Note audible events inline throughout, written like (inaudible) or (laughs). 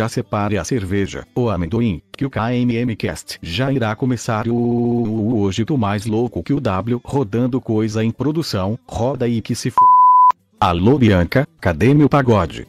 já separe a cerveja, o amendoim, que o KMM Cast já irá começar o, hoje tô mais louco que o W rodando coisa em produção, roda aí que se f... Alô Bianca, cadê meu pagode?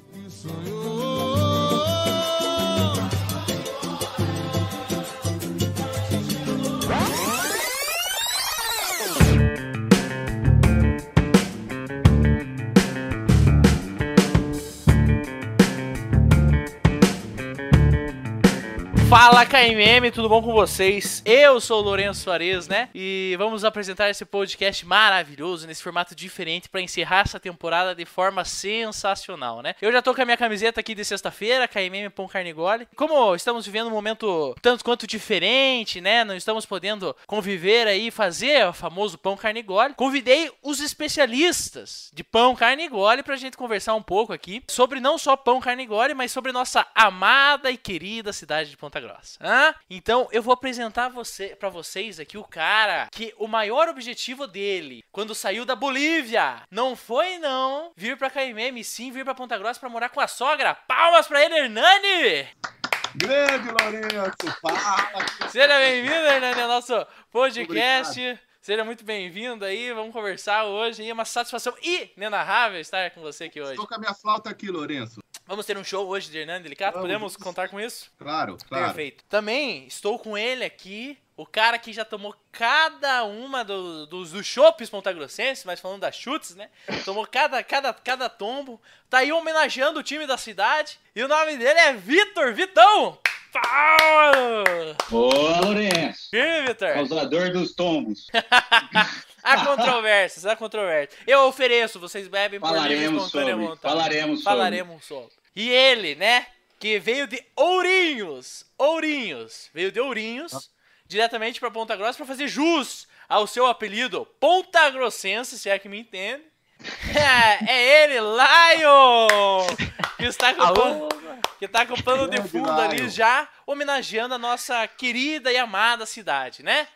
Fala KMM, tudo bom com vocês? Eu sou o Lourenço Soares, né? E vamos apresentar esse podcast maravilhoso, nesse formato diferente, para encerrar essa temporada de forma sensacional, né? Eu já tô com a minha camiseta aqui de sexta-feira, KMM Pão Carnigole. Como estamos vivendo um momento tanto quanto diferente, né? Não estamos podendo conviver aí, fazer o famoso Pão Carnigole. Convidei os especialistas de Pão Carnigole pra gente conversar um pouco aqui sobre não só Pão Carnigole, mas sobre nossa amada e querida cidade de Ponta Grossa. Hã? Então eu vou apresentar você, para vocês aqui o cara que o maior objetivo dele quando saiu da Bolívia não foi não vir para KMM, e sim vir para Ponta Grossa para morar com a sogra. Palmas para ele, Hernani! Grande Lourenço, fala! Seja bem-vindo, Hernani, ao nosso podcast. Obrigado. Seja muito bem-vindo aí, vamos conversar hoje. É uma satisfação inenarrável estar com você aqui hoje. Estou com a minha flauta aqui, Lourenço. Vamos ter um show hoje de Hernando Delicato? Vamos. Podemos contar com isso? Claro, claro. Perfeito. Também estou com ele aqui, o cara que já tomou cada uma do, dos, dos chopes pontagrossenses, mas falando das chutes, né? Tomou cada, cada, cada tombo. Tá aí homenageando o time da cidade. E o nome dele é Vitor Vitão! Paulo! Ô, Lourenço! E Vitor? Causador dos tombos. (laughs) há controvérsias, há controvérsias. Eu ofereço, vocês bebem por livre espontânea vontade. Falaremos sobre. Falaremos sobre. E ele, né, que veio de Ourinhos, Ourinhos, veio de Ourinhos, ah. diretamente para Ponta Grossa para fazer jus ao seu apelido Ponta Grossense, se é que me entende. (laughs) é ele, Lion! Que está com, pano, que está com o pano de fundo ali já, homenageando a nossa querida e amada cidade, né?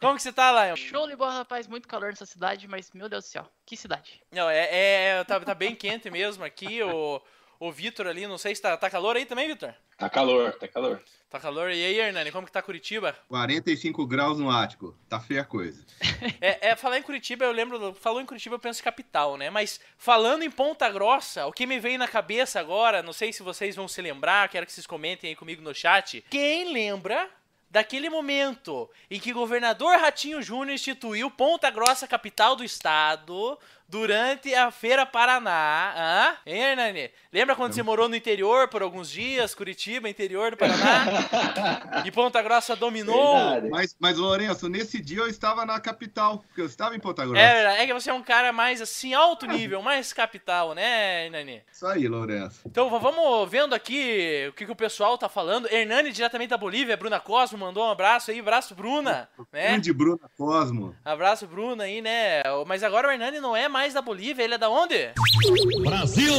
Como que você tá, Lion? Show de bola, rapaz. Muito calor nessa cidade, mas, meu Deus do céu, que cidade. Não, é, é tá, tá bem quente mesmo aqui, o o Vitor ali, não sei se tá, tá calor aí também, Vitor? Tá calor, tá calor. Tá calor. E aí, Hernani, como que tá Curitiba? 45 graus no ático. Tá feia a coisa. (laughs) é, é, falar em Curitiba, eu lembro, falou em Curitiba, eu penso em capital, né? Mas falando em Ponta Grossa, o que me veio na cabeça agora, não sei se vocês vão se lembrar, quero que vocês comentem aí comigo no chat. Quem lembra daquele momento em que o governador Ratinho Júnior instituiu Ponta Grossa capital do estado durante a Feira Paraná. Hã? Hein, Hernani? Lembra quando você morou no interior por alguns dias, Curitiba, interior do Paraná? (laughs) e Ponta Grossa dominou? Mas, mas, Lourenço, nesse dia eu estava na capital, porque eu estava em Ponta Grossa. É verdade, é que você é um cara mais, assim, alto nível, mais capital, né, Hernani? Isso aí, Lourenço. Então, vamos vendo aqui o que, que o pessoal tá falando. Hernani, diretamente da Bolívia, Bruna Cosmo, mandou um abraço aí, abraço, Bruna. Né? Grande Bruna Cosmo. Abraço, Bruna aí, né? Mas agora o Hernani não é mais mais da Bolívia, ele é da onde? Brasil!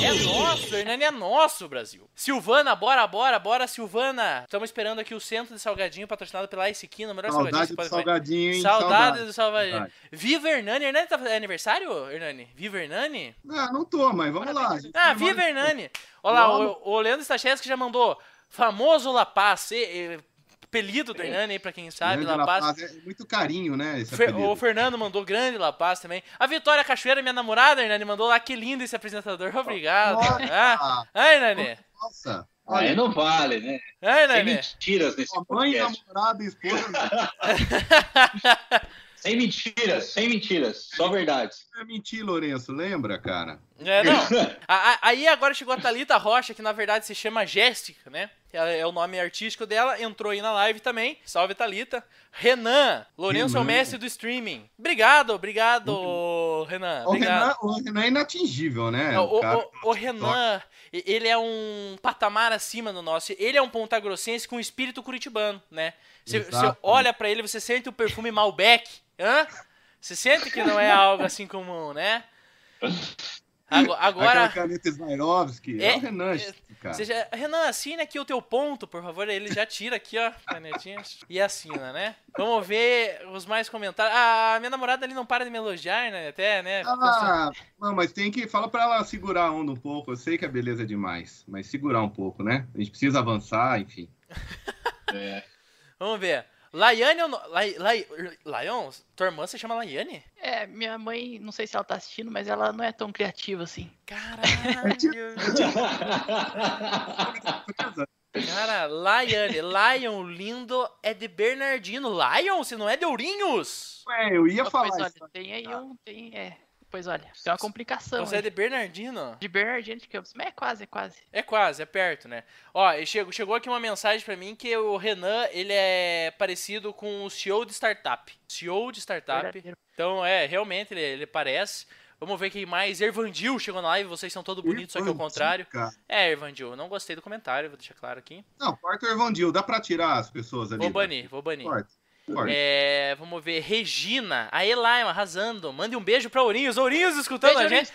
É nosso, Hernani é nosso, Brasil. Silvana, bora, bora, bora, Silvana. Estamos esperando aqui o centro de salgadinho patrocinado pela Ice Kino, melhor saudade salgadinho. salgadinho, hein? Saudade, saudade do salgadinho. Viva Hernani. Hernani tá é aniversário, Hernani? Viva Hernani? Ah, não tô, mas vamos lá. Ah, viva Hernani. Olha lá, o, o Leandro Stachewski já mandou famoso La Paz, apelido do Hernani aí, pra quem sabe, La Paz. La Paz. É muito carinho, né? Fer, o Fernando mandou grande La Paz também. A Vitória Cachoeira, minha namorada, Hernani, mandou lá, que lindo esse apresentador. (laughs) Obrigado. Ah, ah, Hernani. Nossa. Olha, aí não vale, né? É, Tem mentiras nesse a mãe, podcast. namorada, esposa. (laughs) sem mentiras, sem mentiras, só verdades. É mentir, Lourenço, lembra, cara? É, não. (laughs) aí agora chegou a Thalita Rocha, que na verdade se chama Jéssica, né? É o nome artístico dela, entrou aí na live também. Salve, Thalita. Renan, Lourenço Renan. é o mestre do streaming. Obrigado, obrigado, o... Renan. O, Renan. o Renan é inatingível, né? o, o, o, Renan, ele é um patamar acima do nosso. Ele é um pontagrossense com espírito curitibano, né? Você olha para ele, você sente o perfume Malbec. Hã? Você sente que não é algo assim comum, né? (laughs) Ago- Agora, Aquela caneta Swarovski. É, É, o Renan, é, cara. Já- Renan, assina aqui o teu ponto, por favor. Ele já tira aqui, ó, canetinha. E assina, né? Vamos ver os mais comentários. Ah, a minha namorada ali não para de me elogiar, né? Até, né? Ah, não, mas tem que. Fala pra ela segurar a onda um pouco. Eu sei que a beleza é demais, mas segurar um pouco, né? A gente precisa avançar, enfim. (laughs) É. Vamos ver. Laiane é. Lai... Lai... Laion? Tua irmã se chama Laiane? É, minha mãe, não sei se ela tá assistindo, mas ela não é tão criativa assim. Caralho. (laughs) Cara, Laiane. Lion lindo é de Bernardino. Lion? Se não é de Ourinhos? Ué, eu ia falar pois olha, isso. tem aí um. Tem, é. Pois olha, tem uma complicação. Você é de Bernardino? De Bernardino de Campos. Mas é quase, é quase. É quase, é perto, né? Ó, chegou, chegou aqui uma mensagem pra mim que o Renan, ele é parecido com o CEO de startup. CEO de startup. Verdadeiro. Então, é, realmente ele, ele parece. Vamos ver quem mais. Ervandil chegou na live, vocês são todos bonitos, só que ao contrário. cara. É, Ervandil, eu não gostei do comentário, vou deixar claro aqui. Não, corta o Ervandil. Dá pra tirar as pessoas ali? Vou né? banir, vou banir. Corta. É, vamos ver, Regina, a Elaima arrasando. Mande um beijo pra Ourinhos. Ourinhos escutando Beijo, a gente.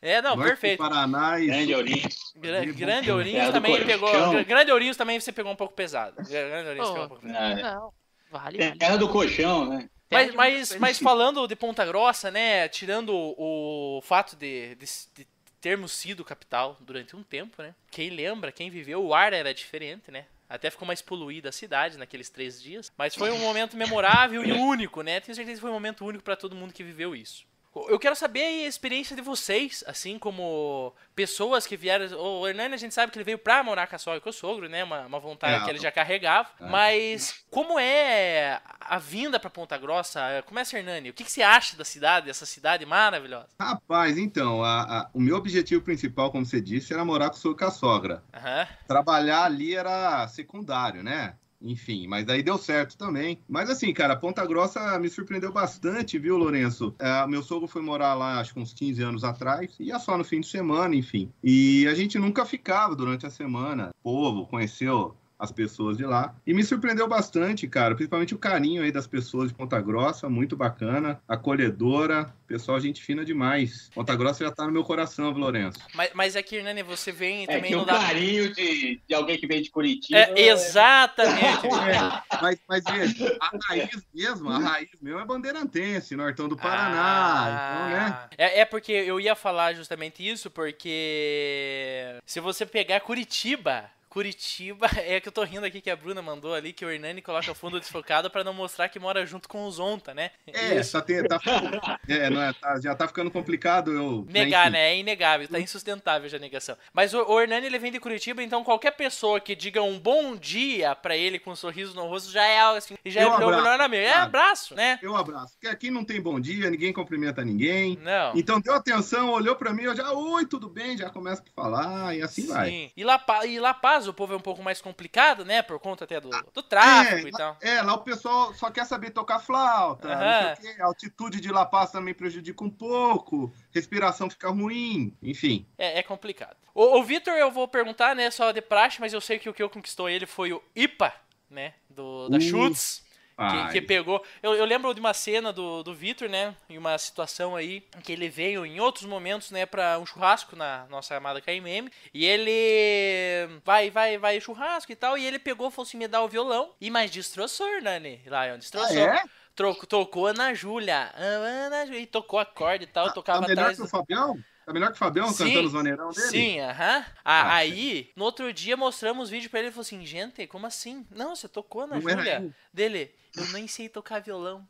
É, não, Norte perfeito. Paraná e Grande Ourinhos. Gra- grande. Ourinhos É, também pegou. Gra- Grande Ourinhos também você pegou um pouco pesado. Grande Ourinhos Oh. pegou um pouco pesado. É. Não, vale, vale. Terra do colchão, né? Mas, mas, mas falando de Ponta Grossa, né? Tirando o, o fato de, de, de termos sido capital durante um tempo, né? Quem lembra, quem viveu, o ar era diferente, né? Até ficou mais poluída a cidade naqueles três dias. Mas foi um momento memorável e único, né? Tenho certeza que foi um momento único para todo mundo que viveu isso. Eu quero saber aí a experiência de vocês, assim como pessoas que vieram. O Hernani, a gente sabe que ele veio pra morar com a sogra e com o sogro, né? Uma, uma vontade É. que ele já carregava. É. Mas como é a vinda pra Ponta Grossa? Começa, Hernani. O que, que você acha da cidade, dessa cidade maravilhosa? Rapaz, então, a- a- o meu objetivo principal, como você disse, era morar com, o so- com a sogra. Aham. Trabalhar ali era secundário, né? Enfim, mas daí deu certo também. Mas assim, cara, Ponta Grossa me surpreendeu bastante, viu, Lourenço? É, meu sogro foi morar lá, acho que uns 15 anos atrás, ia só no fim de semana, enfim. E a gente nunca ficava durante a semana. O povo conheceu as pessoas de lá. E me surpreendeu bastante, cara, principalmente o carinho aí das pessoas de Ponta Grossa, muito bacana, acolhedora, pessoal, gente fina demais. Ponta Grossa já tá no meu coração, viu, Lourenço? Mas, mas é que, Hernani, você vem É também que não o dá. carinho de, de alguém que vem de Curitiba. É, exatamente. (laughs) É, mas, mas veja, a raiz mesmo, a raiz mesmo é bandeirantense, Nortão do Paraná. Então, né? Ah, é, é porque eu ia falar justamente isso, porque se você pegar Curitiba. Curitiba, (laughs) é que eu tô rindo aqui que a Bruna mandou ali que o Hernani coloca fundo desfocado pra não mostrar que mora junto com os Onta, né? É, Isso. tá, te- tá, (laughs) é, não é, tá- já tá ficando complicado eu. Negar, enfim. né? É inegável, tá insustentável já a negação. Mas o, o Hernani ele vem de Curitiba, então qualquer pessoa que diga um bom dia pra ele com um sorriso no rosto já é algo assim, já Eu é o melhor amigo. É sabe? abraço, né? Eu abraço. Porque aqui não tem bom dia, ninguém cumprimenta ninguém. Não. Então deu atenção, olhou pra mim, eu já, oi, tudo bem, já começa a falar e assim vai. Sim. E La, Pa- e La Paz, o povo é um pouco mais complicado, né? Por conta até do, do tráfico É, e tal. É, lá o pessoal só quer saber tocar flauta, Aham. não sei o quê. A altitude de La Paz também prejudica um pouco, respiração fica ruim, enfim. É, é complicado. O, o Vitor, eu vou perguntar, né? Só de praxe, mas eu sei que o que eu conquistou ele foi o IPA, né? Do, da Uh, Schutz. Que, que pegou. Eu, eu lembro de uma cena do, do Vitor, né? Em uma situação aí em que ele veio em outros momentos, né? Pra um churrasco na nossa amada KMM. E ele vai, vai, vai churrasco e tal. E ele pegou, falou assim: me dá o violão. E mais destroçou, Nani. Lion, Ah, destroçou. é? Troco- tocou na Júlia. Ah, Ana Júlia. E tocou acorde e tal. Tá- tocava tá melhor atrás. que o Fabião? Tá melhor que o Fabião Sim, cantando os maneirão dele? Sim, aham. Ah, Ah, aí, no outro dia, mostramos vídeo pra ele e falou assim: gente, como assim? Não, você tocou na Júlia. Dele, eu nem sei tocar violão.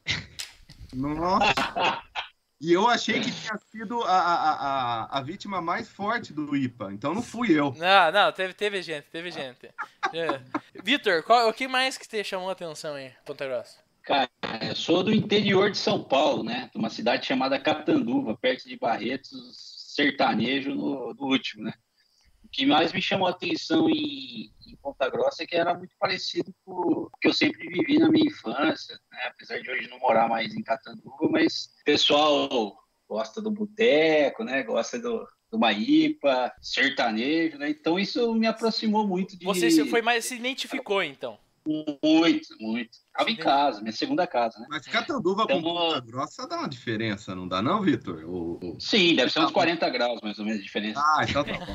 Nossa. E eu achei que tinha sido a, a, a, a vítima mais forte do IPA, então não fui eu. Não, não, teve, teve gente, teve gente. É. Vitor, o que mais que te chamou a atenção aí, Ponta Grossa? Cara, eu sou do interior de São Paulo, né? De uma cidade chamada Catanduva, perto de Barretos, sertanejo no, no último, né? O que mais me chamou a atenção em, em Ponta Grossa é que era muito parecido com o que eu sempre vivi na minha infância, né? Apesar de hoje não morar mais em Catanduva, mas o pessoal gosta do boteco, né? Gosta do, do Maípa, sertanejo, né? Então isso me aproximou muito de... Você foi mais, se identificou, então. Muito, muito. Tava em casa, minha segunda casa, né? Mas Catanduva com Então, Ponta Grossa dá uma diferença, não dá não, Vitor? Sim, deve ser uns 40 graus, mais ou menos, de diferença. Ah, então tá bom.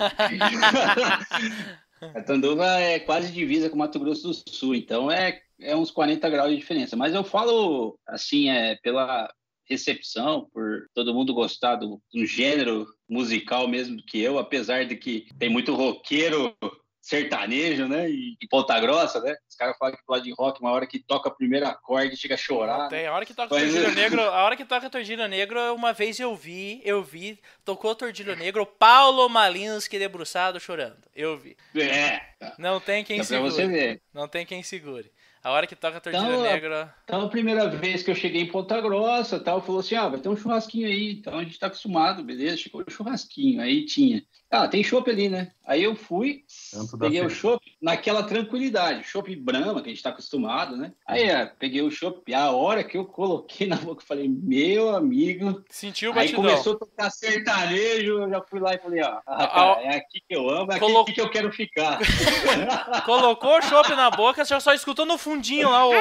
(laughs) Catanduva é quase divisa com Mato Grosso do Sul, então é, é uns 40 graus de diferença. Mas eu falo, assim, é pela recepção, por todo mundo gostar do, do gênero musical mesmo que eu, apesar de que tem muito roqueiro sertanejo, né? E, e Ponta Grossa, né? Os caras falam que de rock, uma hora que toca o primeiro acorde chega a chorar. Tem, a hora que toca Mas- Tordilho Negro, a hora que toca Tordilho Negro, uma vez eu vi, eu vi, tocou Tordilho Negro, Paulo Malinsky debruçado chorando. Eu vi. É, Não tem quem dá pra você segure. ver. Não tem quem segure. A hora que toca Tordilho Então, Negro. Então, a primeira vez que eu cheguei em Ponta Grossa, tal, falou assim: ah, vai ter um churrasquinho aí. Então a gente tá acostumado, beleza? Chegou o churrasquinho. Aí tinha. Ah, tem chopp ali, né? Aí eu fui, Tanto peguei o chopp naquela tranquilidade. Chopp Brahma, que a gente tá acostumado, né? Aí é, peguei o chopp. E a hora que eu coloquei (laughs) na boca, eu falei: meu amigo. Sentiu o Aí batidão. começou a tocar sertanejo, eu já fui lá e falei: ó, ah, A- cara, é aqui que eu amo, é aqui Colo- que eu quero ficar. (laughs) Colocou o chopp na boca, você só escutou no fundinho lá o.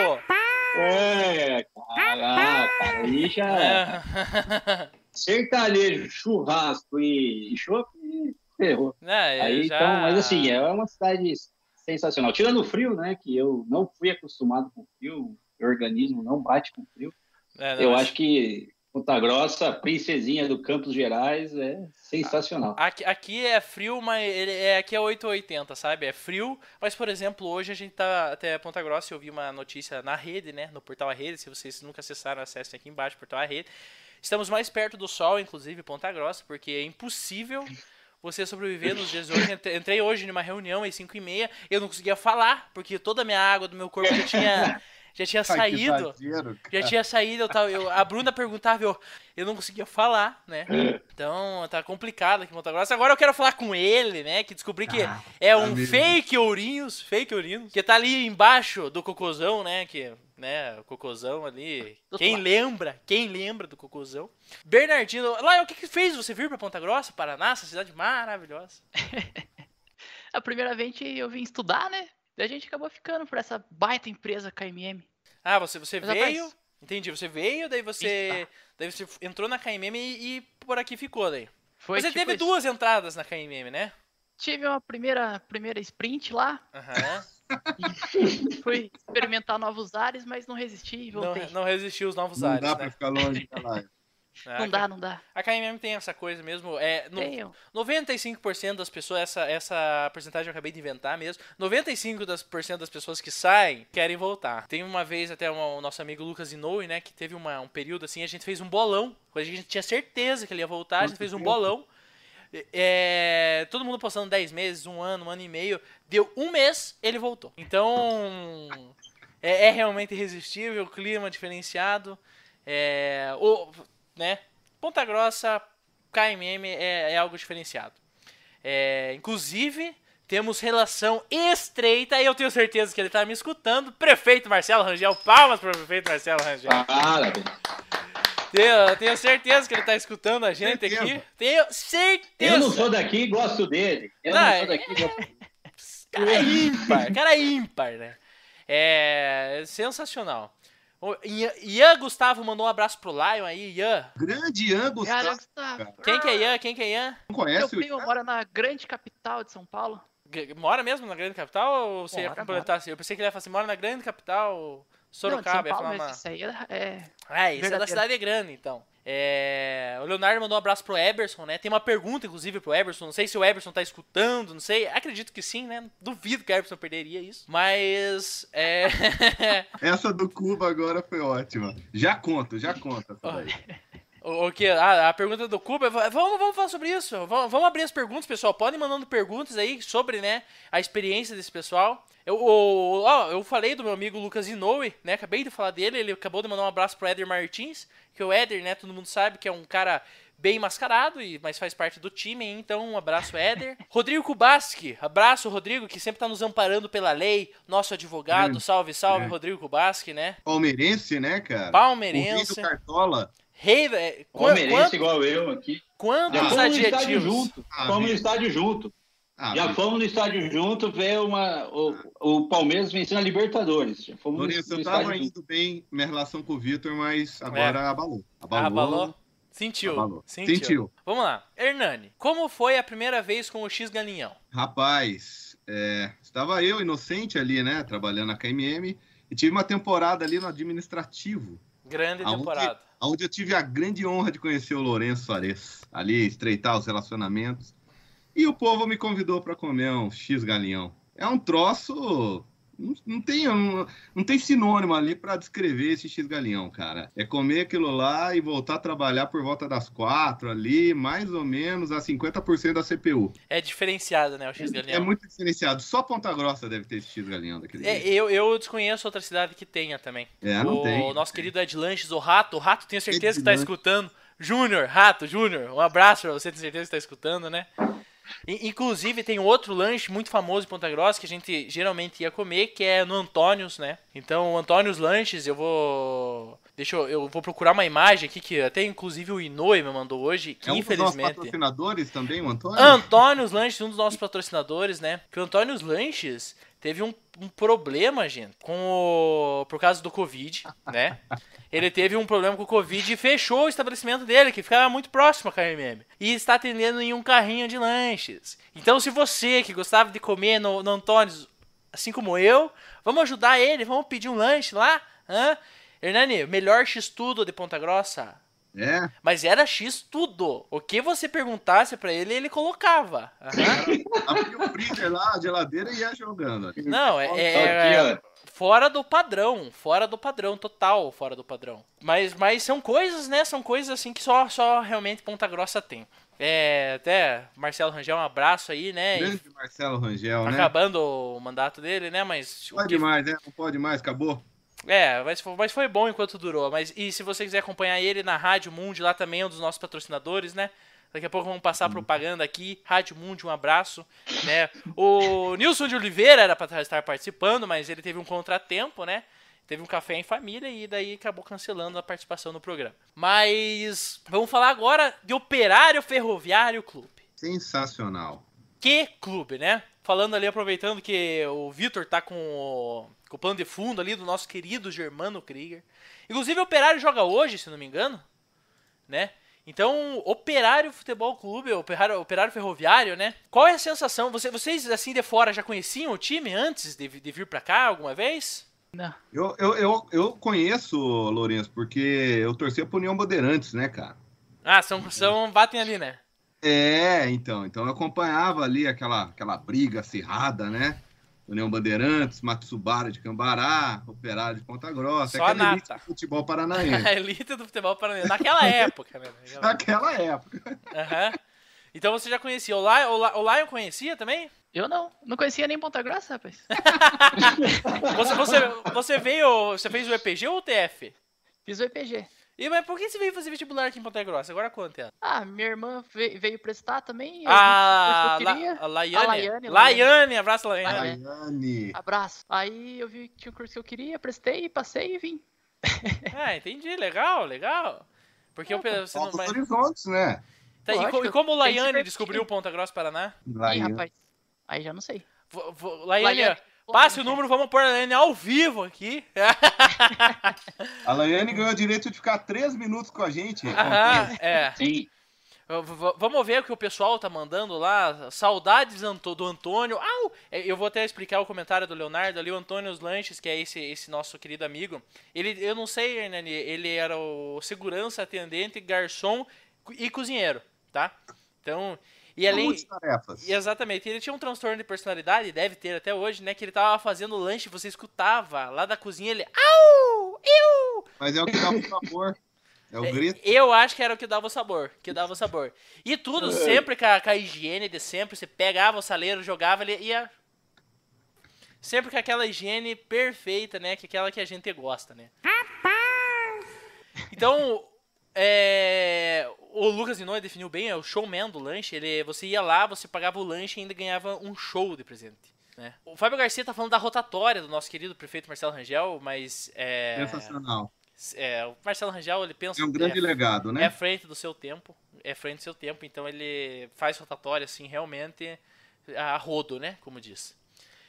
é, cara, cara, aí já. É. (laughs) sertanejo, churrasco e, e chopp, e ferrou. Né, Aí, já- então, mas assim, é uma cidade sensacional. Tirando o frio, né, que eu não fui acostumado com frio, o organismo não bate com frio. É, não, eu mas- acho que Ponta Grossa, princesinha do Campos Gerais, é sensacional. Aqui, aqui é frio, mas ele é, aqui é 880, sabe? É frio, mas por exemplo, hoje a gente tá até Ponta Grossa, eu vi uma notícia na rede, né? No portal A Rede, se vocês nunca acessaram, acessem aqui embaixo, portal A Rede. Estamos mais perto do sol, inclusive, Ponta Grossa, porque é impossível você sobreviver nos dias de hoje. Entre- Entrei hoje numa reunião às 5 e meia, eu não conseguia falar, porque toda a minha água do meu corpo já tinha, já tinha (laughs) Ai, saído. exagero, Já tinha saído, eu tava, eu- a Bruna perguntava, eu, eu não conseguia falar, né? (laughs) Então tá complicado aqui em Ponta Grossa. Agora eu quero falar com ele, né? Que descobri que é um amigo. fake Ourinhos, fake Ourinhos, que tá ali embaixo do cocôzão, né? Que, né, o cocôzão ali. Do Quem lado. lembra, quem lembra do cocôzão? Bernardino, lá, o que que fez você vir pra Ponta Grossa, Paraná, essa cidade maravilhosa? (laughs) A primeira vez eu vim estudar, né? Daí a gente acabou ficando por essa baita empresa KMM. Ah, você, você Mas, rapaz, veio, entendi, você veio, daí você, daí você entrou na KMM e, e por aqui ficou daí. Foi Você tipo teve isso. duas entradas na KMM, né? Tive uma primeira, primeira sprint lá, Aham. fui experimentar novos ares, mas não resisti e não, voltei. não resistiu os novos Não ares, dá pra né? ficar longe da live. Ah, Não dá, não dá. A KMM tem essa coisa mesmo. É, no, Tenho. 95% das pessoas, essa, essa porcentagem eu acabei de inventar mesmo. 95% das, por cento das pessoas que saem querem voltar. Tem uma vez até uma- o nosso amigo Lucas Inoue, né? Que teve uma- um período assim, a gente fez um bolão. A gente tinha certeza que ele ia voltar, a gente fez um bolão. É, todo mundo postando 10 meses, um ano, um ano e meio. Deu um mês, ele voltou. Então. É, é realmente irresistível, clima diferenciado. É, o, né? Ponta Grossa, KMM é, é algo diferenciado. É, inclusive, temos relação estreita, e eu tenho certeza que ele está me escutando. Prefeito Marcelo Rangel, palmas para o prefeito Marcelo Rangel. Parabéns. Tenho, tenho certeza que ele está escutando a gente aqui. Tenho certeza. Eu não sou daqui e gosto dele. Eu Não, não é- sou daqui e gosto dele. Cara ímpar, cara ímpar, né? É sensacional. O Ian, Gustavo mandou um abraço pro Lion aí, Ian. Grande Ian Cara, Gustavo. Cara. Quem que é Ian? Quem que é Ian? Não meu conhece o primo Ian? mora na grande capital de São Paulo. Mora mesmo na grande capital ou você ia Mora, completar assim? Eu pensei que ele ia falar assim, mora na grande capital, Sorocaba, não, de ia São Paulo, falar mas uma... isso aí é, é- Ah, isso é da cidade grande, então. É... O Leonardo mandou um abraço pro Eberson, né? Tem uma pergunta, inclusive, pro Eberson. Não sei se o Eberson tá escutando, não sei. Acredito que sim, né? Duvido que o Eberson perderia isso. Mas. É. (laughs) Essa do Cuba agora foi ótima. Já conto, já conta. O, o que? A, a pergunta do Cuba. va- Vamos, vamos falar sobre isso. Vamos, vamos abrir as perguntas, pessoal. Podem mandando perguntas aí sobre, né, a experiência desse pessoal. Eu, o- ó, eu falei do meu amigo Lucas Inoue, né? Acabei de falar dele. Ele acabou de mandar um abraço pro Éder Martins. Que o Éder, né, todo mundo sabe que é um cara bem mascarado, e, mas faz parte do time, então um abraço, Éder. (laughs) Rodrigo Kubaski, abraço, Rodrigo, que sempre tá nos amparando pela lei, nosso advogado, Grande, salve, salve, grande. Rodrigo Kubaski, né? Palmeirense, né, cara? Palmeirense, do Cartola. rei, é, Palmeirense quant- igual eu aqui. quantos Já fomos no estádio adjetivos? junto. Ah, Fomos no estádio junto. Ah, Já mas- fomos no estádio junto ver uma, o, o Palmeiras vencendo a Libertadores. Já fomos no- Lourenço, eu estádio tava junto. indo bem minha relação com o Vitor, mas agora abalou. Abalou. Ah, abalou? Sentiu. Abalou. Sentiu. Sentiu. Vamos lá. Hernani, como foi a primeira vez com o X Galinhão? Rapaz, é, estava eu, inocente ali, né, trabalhando na KMM, e tive uma temporada ali no administrativo, Grande Aonde- temporada. onde eu tive a grande honra de conhecer o Lourenço Soares, ali estreitar os relacionamentos. E o povo me convidou para comer um X galinhão. É um troço. Não, não tem, não, não tem sinônimo ali para descrever esse X galinhão, cara. É comer aquilo lá e voltar a trabalhar por volta das quatro ali, mais ou menos a 50% da CPU. É diferenciado, né, o X É Galinhão? muito diferenciado. Só Ponta Grossa deve ter esse X galinhão daquele É, eu, eu desconheço outra cidade que tenha também. É, não o tem. nosso querido Ed Lanches, o Rato. O Rato, tenho certeza que tá Lanches. escutando. Júnior, Rato, Júnior, um abraço pra você, tenho certeza que tá escutando, né? Inclusive, tem outro lanche muito famoso em Ponta Grossa que a gente geralmente ia comer, que é no Antônios, né? Então, o Antônios Lanches, eu vou. Deixa eu. Eu vou procurar uma imagem aqui que até inclusive o Inoue me mandou hoje, que É um dos nossos infelizmente. patrocinadores também, o Antônio? Antônios Lanches, um dos nossos patrocinadores, né? Que o Antônios Lanches teve um, um problema, gente, com o, por causa do Covid, né? Ele teve um problema com o Covid e fechou o estabelecimento dele, que ficava muito próximo a KMM. E está atendendo em um carrinho de lanches. Então, se você que gostava de comer no, no Antônios, assim como eu, vamos ajudar ele, vamos pedir um lanche lá. Hã? Hernani, melhor X-Tudo de Ponta Grossa. É, Mas era X tudo. O que você perguntasse pra ele, ele colocava. Aham. abria o freezer lá, a geladeira e ia jogando. Não, é, é- ó. fora do padrão, fora do padrão, total fora do padrão. Mas, mas são coisas, né? São coisas assim que só, só realmente Ponta Grossa tem. É, até Marcelo Rangel, um abraço aí, né? Grande Marcelo Rangel, né? acabando o mandato dele, né? Mas Pode que- mais, né? Não pode mais, acabou. É, mas, mas foi bom enquanto durou. Mas e se você quiser acompanhar ele na Rádio Mundi, lá também é um dos nossos patrocinadores, né? Daqui a pouco vamos passar propaganda aqui. Rádio Mundi, um abraço. Né? O Nilson de Oliveira era para estar participando, mas ele teve um contratempo, né? Teve um café em família e daí acabou cancelando a participação no programa. Mas vamos falar agora de Operário Ferroviário Clube. Sensacional. Que clube, né? Falando ali, aproveitando que o Vitor tá com o, com o plano de fundo ali do nosso querido Germano Krieger. Inclusive, o Operário joga hoje, se não me engano, né? Então, Operário Futebol Clube, Operário, Operário Ferroviário, né? Qual é a sensação? Você- vocês, assim, de fora, já conheciam o time antes de, de vir pra cá alguma vez? Não. Eu, eu, eu, eu conheço, Lourenço, porque eu torcia pro União Bandeirantes, né, cara? Ah, são, são batem ali, né? É, então. Então eu acompanhava ali aquela, aquela briga acirrada, né? União Bandeirantes, Matsubara de Cambará, Operário de Ponta Grossa, Só a aquela elite nata. do futebol (laughs) paranaense. A elite do futebol paranaense. Naquela época, né? (laughs) Naquela- época. Aham. Então você já conhecia. O Lion, o Li- o Lion conhecia também? Eu não. Não conhecia nem Ponta Grossa, rapaz. (laughs) Você, você, você veio. Você fez o EPG ou o TF? Fiz o EPG. E, mas por que você veio fazer vestibular aqui em Ponta Grossa? Agora conta. ela. Ah, minha irmã ve- veio prestar também. eu A, eu Laiane. A Laiane, Laiane, abraço, Laiane. Laiane. Abraço. Aí eu vi que tinha um curso que eu queria, prestei, passei e vim. (laughs) Ah, entendi. Legal, legal. Porque eu você não vai... horizontes, né? Tá, e, co- Lógico, e como o Laiane descobriu Ponta Grossa, Paraná? Ih, Laiane. rapaz. Aí já não sei. Laiane, Laiane, passe o número, vamos pôr a Laiane ao vivo aqui. (laughs) A Laiane ganhou o direito de ficar três minutos com a gente. Aham, é. Sim. V- Vamos ver o que o pessoal tá mandando lá. Saudades do Antônio. Au! É, Eu vou até explicar o comentário do Leonardo ali, o Antônio Os Lanches, que é esse, esse nosso querido amigo. Ele, eu não sei, Hernani, ele era o segurança, atendente, garçom e cozinheiro, tá? Então, e além. tarefas. E exatamente, ele tinha um transtorno de personalidade, deve ter até hoje, né? Que ele tava fazendo lanche, você escutava lá da cozinha ele. Au! Eu! Mas é o que dá o sabor. É o grito. Eu acho que era o que dava o sabor. Que dava o sabor. E tudo sempre com a, com a higiene de sempre. Você pegava o saleiro, jogava, ele ia. Sempre com aquela higiene perfeita, né? Que é aquela que a gente gosta, né? Então, é, o Lucas Inoue definiu bem, é o showman do lanche. Ele, você ia lá, você pagava o lanche e ainda ganhava um show de presente. Né? O Fábio Garcia tá falando da rotatória do nosso querido prefeito Marcelo Rangel, mas é, Sensacional. é, o Marcelo Rangel ele pensa É um grande é, legado, é né? frente do seu tempo, é frente do seu tempo, então ele faz rotatória assim realmente A rodo, né? Como diz.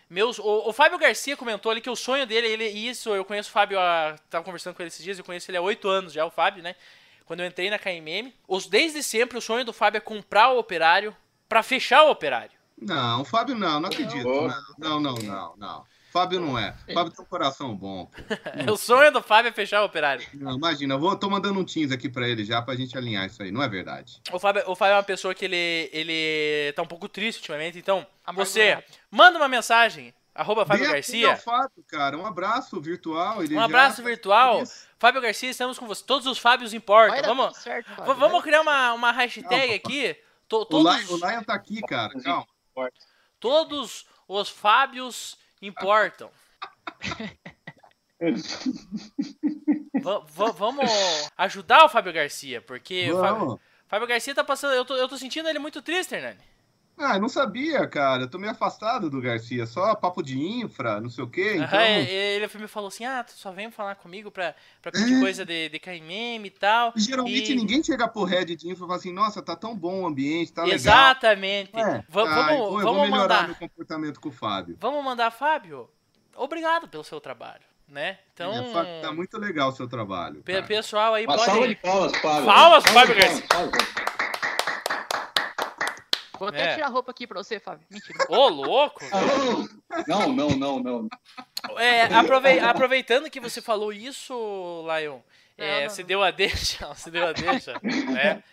Meus, o, o Fábio Garcia comentou ali que o sonho dele, ele, isso, eu conheço o Fábio, há, tava conversando com ele esses dias, eu conheço ele há oito anos já, o Fábio, né? Quando eu entrei na KMM. Os, desde sempre, o sonho do Fábio é comprar o operário para fechar o operário. Não, o Fábio não, não acredito. Não, não, não, não, não. Fábio não é. Fábio tem um coração bom. (laughs) o sonho do Fábio é fechar o operário. Não, imagina, eu vou, tô mandando um Teams aqui pra ele já pra gente alinhar isso aí. Não é verdade. O Fábio, o Fábio é uma pessoa que ele, ele tá um pouco triste ultimamente, então você manda uma mensagem Arroba Fábio Garcia. Fábio, cara. Um abraço virtual. um abraço já... virtual. Fábio Garcia, estamos com você. Todos os Fábios importam. Vamos, certo, Fábio, vamos criar uma, uma hashtag aqui. To, todos... O Lion tá aqui, cara. Calma. Todos os Fábios importam. (laughs) vamos ajudar o Fábio Garcia, porque o Fábio, Fábio, Garcia tá passando. Eu tô, eu tô sentindo ele muito triste, Hernani. Ah, eu não sabia, cara. Eu tô meio afastado do Garcia. Só papo de infra, não sei o quê. Então... ele me falou assim: ah, tu só vem falar comigo pra, pra pedir é. coisa de, de KMM e tal. Geralmente e... ninguém chega pro head de infra e fala assim: nossa, tá tão bom o ambiente, tá legal. Exatamente. É. Ah, vamos, então vamos vou melhorar mandar. meu comportamento com o Fábio. Vamos mandar, Fábio. Obrigado pelo seu trabalho. Né? Então. É, tá muito legal o seu trabalho. Cara. Pessoal aí Uma pode. Salva de palmas, Fábio. Palmas, Fábio Garcia. Vou até é. tirar a roupa aqui pra você, Fábio. Mentira. Ô, louco! (laughs) Não, não, não, não. É, aprovei, aproveitando que você falou isso, Lion, é, você deu a deixa, (laughs) você deu a deixa, né?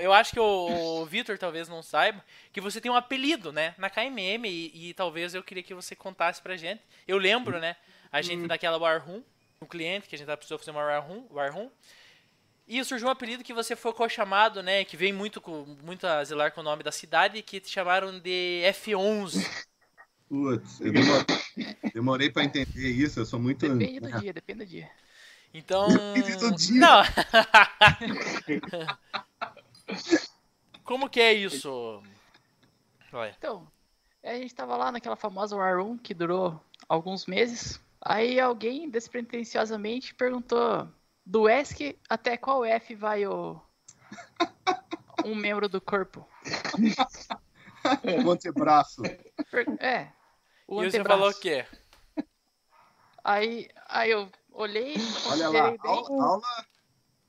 Eu acho que o, o Vitor talvez não saiba que você tem um apelido, né, na KMM e, e, talvez eu queria que você contasse pra gente. Eu lembro, né, a gente hum. daquela War Room, um cliente que a gente precisou fazer uma War Room, War Room e surgiu um apelido que você foi chamado, né? Que vem muito, com, muito a zelar com o nome da cidade, que te chamaram de F11. (laughs) Putz, eu demorei, demorei pra entender isso, eu sou muito. Depende do dia, depende do dia. Então. Depende do dia. Não! (laughs) Como que é isso? Olha. Então, a gente tava lá naquela famosa War Room que durou alguns meses. Aí alguém despretensiosamente perguntou do ESC até qual F vai o. (laughs) um membro do corpo? (laughs) o antebraço. É. O e antebraço. você falou o quê? Aí, aí eu olhei. Olha lá, bem... aula, aula,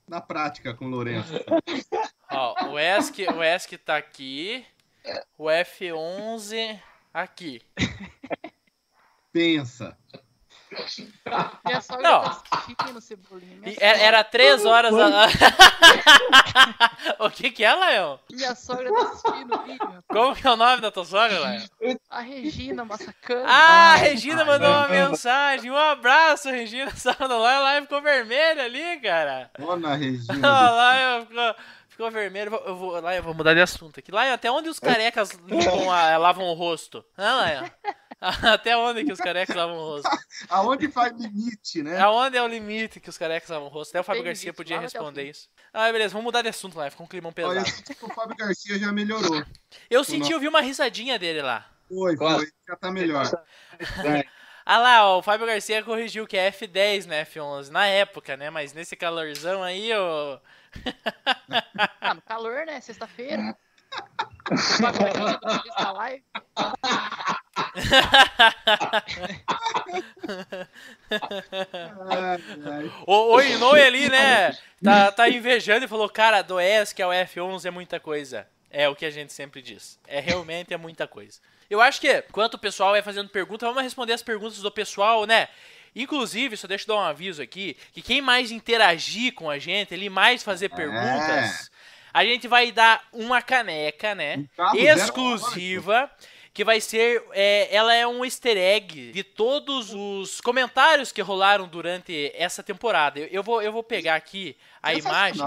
na prática com o Lourenço. Ó, o ESC, o ESC tá aqui. O F11 aqui. Pensa. Minha sogra não. tá assistindo Cebolinha. Minha era, era três horas. A... (laughs) o que que é, Léo? Minha sogra tá assistindo o vídeo. Como que é o nome da tua sogra, Léo? A Regina Massacana. Ah, a Regina mandou uma mensagem. Um abraço, Regina. (laughs) Sábado lá, a live ficou vermelha ali, cara. Dona Regina. lá ficou, ficou vermelho. Eu vou, lá, eu vou mudar de assunto aqui. Lá, até onde os carecas (laughs) limpam a, lavam o rosto? Ah, lá, (laughs) Até onde que os carecas lavam (laughs) o rosto? Aonde faz limite, né? Aonde é o limite que os carecas lavam o rosto? Até o Fábio Tem Garcia limite, podia responder isso. Ah, beleza, vamos mudar de assunto lá, ficou um climão pesado. Olha, (laughs) o Fábio Garcia já melhorou. Eu senti, eu vi uma risadinha dele lá. Foi, foi, já tá melhor. ah lá, ó, o Fábio Garcia corrigiu que é F10, né, F11, na época, né, mas nesse calorzão aí, ó... ah, no calor, né, sexta-feira. O, o Inoue ali, né? Tá, tá invejando e falou, cara, do S que é o F11 é muita coisa. É o que a gente sempre diz. É realmente é muita coisa. Eu acho que, enquanto o pessoal vai fazendo pergunta, vamos responder as perguntas do pessoal, né? Inclusive, só deixa eu dar um aviso aqui, que quem mais interagir com a gente, ele mais fazer perguntas, é a gente vai dar uma caneca, né? exclusiva. Que vai ser. É, ela é um easter egg de todos os comentários que rolaram durante essa temporada. Eu, eu vou, eu vou pegar aqui a imagem.